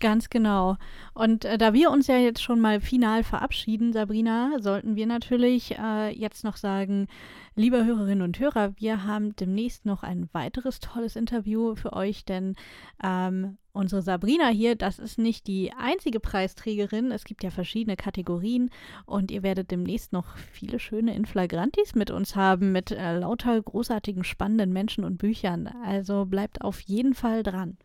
Ganz genau. Und äh, da wir uns ja jetzt schon mal final verabschieden, Sabrina, sollten wir natürlich äh, jetzt noch sagen, liebe Hörerinnen und Hörer, wir haben demnächst noch ein weiteres tolles Interview für euch, denn ähm, unsere Sabrina hier, das ist nicht die einzige Preisträgerin. Es gibt ja verschiedene Kategorien und ihr werdet demnächst noch viele schöne Inflagrantis mit uns haben, mit äh, lauter großartigen, spannenden Menschen und Büchern. Also bleibt auf jeden Fall dran.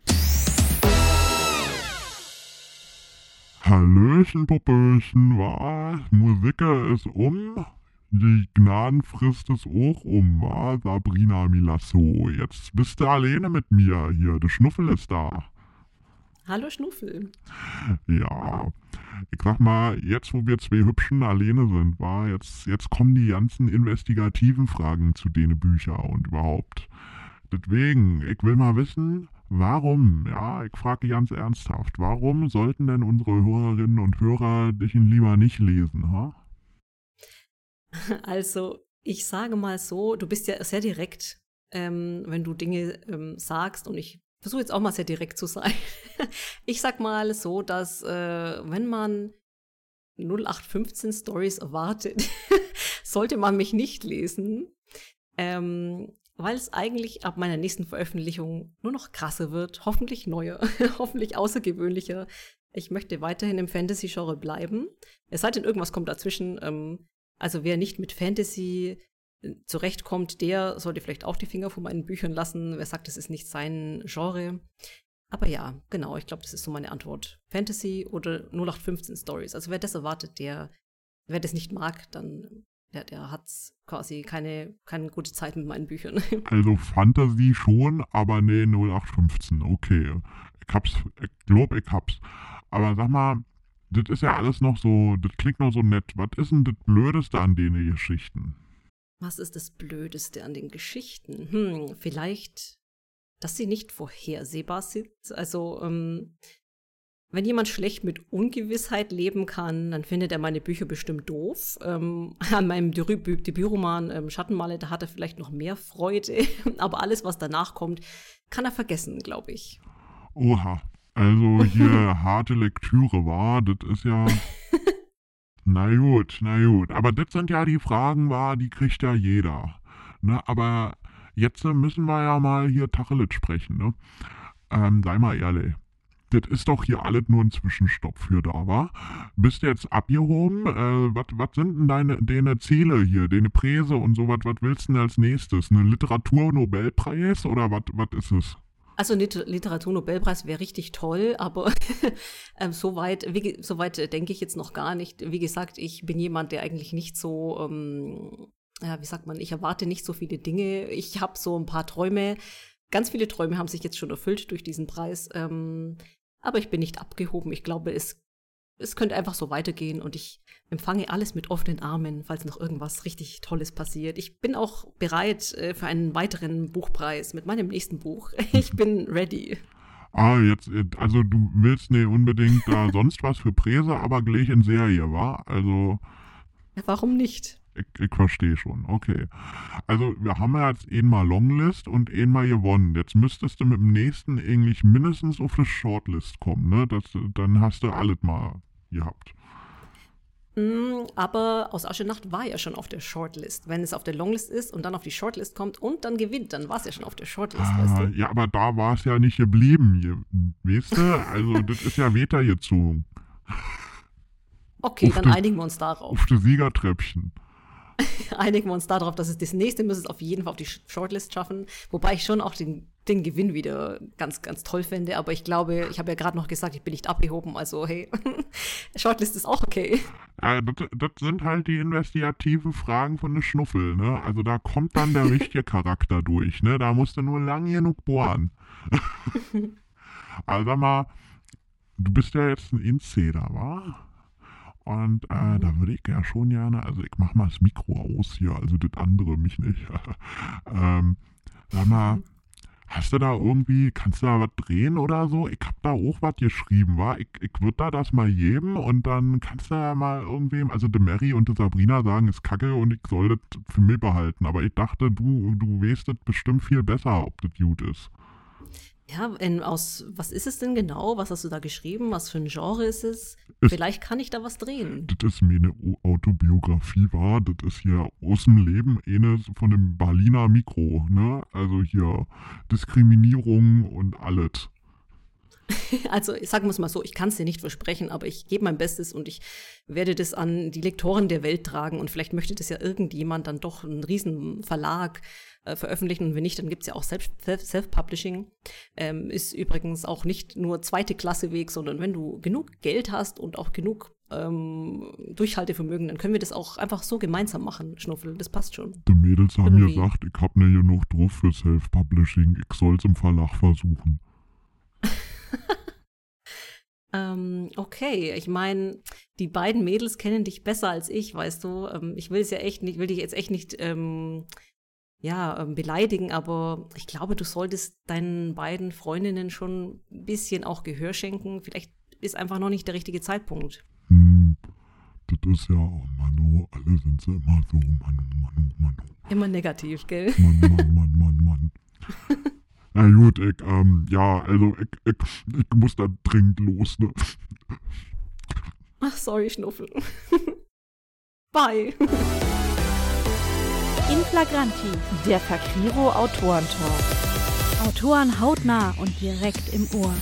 Hallöchen, Popöchen, wa? Musik ist um. Die Gnadenfrist ist auch um, wa? Sabrina Milasso. Jetzt bist du alleine mit mir hier. Der Schnuffel ist da. Hallo Schnuffel. Ja, ich sag mal, jetzt wo wir zwei Hübschen alleine sind, war jetzt, jetzt kommen die ganzen investigativen Fragen zu denen Bücher und überhaupt. Deswegen, ich will mal wissen, Warum, ja, ich frage ganz ernsthaft, warum sollten denn unsere Hörerinnen und Hörer dich lieber nicht lesen, ha? Also, ich sage mal so, du bist ja sehr direkt, ähm, wenn du Dinge ähm, sagst und ich versuche jetzt auch mal sehr direkt zu sein. ich sag mal so, dass äh, wenn man 0815 Stories erwartet, sollte man mich nicht lesen. Ähm, weil es eigentlich ab meiner nächsten Veröffentlichung nur noch krasser wird, hoffentlich neuer, hoffentlich außergewöhnlicher. Ich möchte weiterhin im Fantasy-Genre bleiben. Es sei denn, irgendwas kommt dazwischen. Ähm, also wer nicht mit Fantasy äh, zurechtkommt, der sollte vielleicht auch die Finger von meinen Büchern lassen. Wer sagt, es ist nicht sein Genre. Aber ja, genau, ich glaube, das ist so meine Antwort. Fantasy oder 0815 Stories. Also wer das erwartet, der, wer das nicht mag, dann der, der hat quasi keine, keine gute Zeit mit meinen Büchern. Also Fantasy schon, aber nee, 0815, okay. Ich hab's, ich glaub, ich hab's. Aber sag mal, das ist ja alles noch so, das klingt noch so nett. Was ist denn das Blödeste an den Geschichten? Was ist das Blödeste an den Geschichten? Hm, vielleicht, dass sie nicht vorhersehbar sind. Also, ähm, wenn jemand schlecht mit Ungewissheit leben kann, dann findet er meine Bücher bestimmt doof. Ähm, an meinem Debütroman ähm, Schattenmale, da hat er vielleicht noch mehr Freude. Aber alles, was danach kommt, kann er vergessen, glaube ich. Oha. Also hier harte Lektüre war, das ist ja. na gut, na gut. Aber das sind ja die Fragen, war, die kriegt ja jeder. Ne? Aber jetzt müssen wir ja mal hier Tacheles sprechen. Ne? Ähm, sei mal ehrlich das ist doch hier alles nur ein Zwischenstopp für da, wa? Bist du jetzt abgehoben? Äh, was sind denn deine, deine Ziele hier, deine Präse und so, was willst du denn als nächstes? Eine Literaturnobelpreis oder was ist es? Also Literaturnobelpreis wäre richtig toll, aber ähm, soweit so äh, denke ich jetzt noch gar nicht. Wie gesagt, ich bin jemand, der eigentlich nicht so, ähm, ja, wie sagt man, ich erwarte nicht so viele Dinge. Ich habe so ein paar Träume. Ganz viele Träume haben sich jetzt schon erfüllt durch diesen Preis. Ähm, aber ich bin nicht abgehoben. Ich glaube, es, es könnte einfach so weitergehen und ich empfange alles mit offenen Armen, falls noch irgendwas richtig Tolles passiert. Ich bin auch bereit äh, für einen weiteren Buchpreis mit meinem nächsten Buch. Ich bin ready. Ah, jetzt, äh, also du willst nicht unbedingt da sonst was für Präse, aber gleich in Serie, wa? Also. Ja, warum nicht? Ich, ich verstehe schon, okay. Also wir haben ja jetzt einmal Longlist und einmal gewonnen. Jetzt müsstest du mit dem nächsten eigentlich mindestens auf eine Shortlist kommen, ne? Das, dann hast du alles mal gehabt. Mm, aber aus Aschenacht war ja schon auf der Shortlist. Wenn es auf der Longlist ist und dann auf die Shortlist kommt und dann gewinnt, dann war es ja schon auf der Shortlist, ah, weißt du? Ja, aber da war es ja nicht geblieben, weißt du? Also das ist ja weitergezogen. Okay, auf dann die, einigen wir uns darauf. Auf das Siegertreppchen. einigen wir uns darauf, dass es das nächste muss es auf jeden Fall auf die Shortlist schaffen. Wobei ich schon auch den, den Gewinn wieder ganz, ganz toll finde. Aber ich glaube, ich habe ja gerade noch gesagt, ich bin nicht abgehoben. Also, hey, Shortlist ist auch okay. Ja, das, das, sind halt die investigativen Fragen von der Schnuffel, ne? Also da kommt dann der richtige Charakter durch, ne? Da musst du nur lang genug bohren. also sag mal, du bist ja jetzt ein Inzeder, wa? Und äh, da würde ich ja schon gerne, also ich mache mal das Mikro aus hier, also das andere mich nicht. ähm, sag mal, hast du da irgendwie, kannst du da was drehen oder so? Ich hab da auch was geschrieben, war. Ich, ich würde da das mal geben und dann kannst du ja mal irgendwem, also der Mary und der Sabrina sagen, ist kacke und ich soll das für mich behalten. Aber ich dachte, du, du weißt das bestimmt viel besser, ob das gut ist. Ja, in, aus, was ist es denn genau? Was hast du da geschrieben? Was für ein Genre ist es? es Vielleicht kann ich da was drehen. Das ist mir eine Autobiografie, war. Das ist hier aus dem Leben eine von dem Berliner Mikro, ne? Also hier Diskriminierung und alles. Also sagen wir es mal so, ich kann es dir nicht versprechen, aber ich gebe mein Bestes und ich werde das an die Lektoren der Welt tragen und vielleicht möchte das ja irgendjemand dann doch einen riesen Verlag äh, veröffentlichen und wenn nicht, dann gibt es ja auch Self-Publishing. Ähm, ist übrigens auch nicht nur zweite Klasse Weg, sondern wenn du genug Geld hast und auch genug ähm, Durchhaltevermögen, dann können wir das auch einfach so gemeinsam machen, Schnuffel. Das passt schon. Die Mädels haben Irgendwie. gesagt, ich hab nicht genug drauf für Self-Publishing. Ich soll's im Verlag versuchen. ähm, okay, ich meine, die beiden Mädels kennen dich besser als ich, weißt du. Ähm, ich will es ja echt nicht, will dich jetzt echt nicht ähm, ja, ähm, beleidigen, aber ich glaube, du solltest deinen beiden Freundinnen schon ein bisschen auch Gehör schenken. Vielleicht ist einfach noch nicht der richtige Zeitpunkt. Hm, das ist ja, oh Manu, alle sind so immer so, Manu, Manu, Manu. Immer negativ, gell? Mann, Mann, Mann, Mann, Mann. Na gut, ich, ähm, ja, also ich, ich, ich muss da dringend los, ne? Ach, sorry, Schnuffel. Bye. In Flagranti, der Fakriro Autorentalk. Autoren hautnah und direkt im Ohr.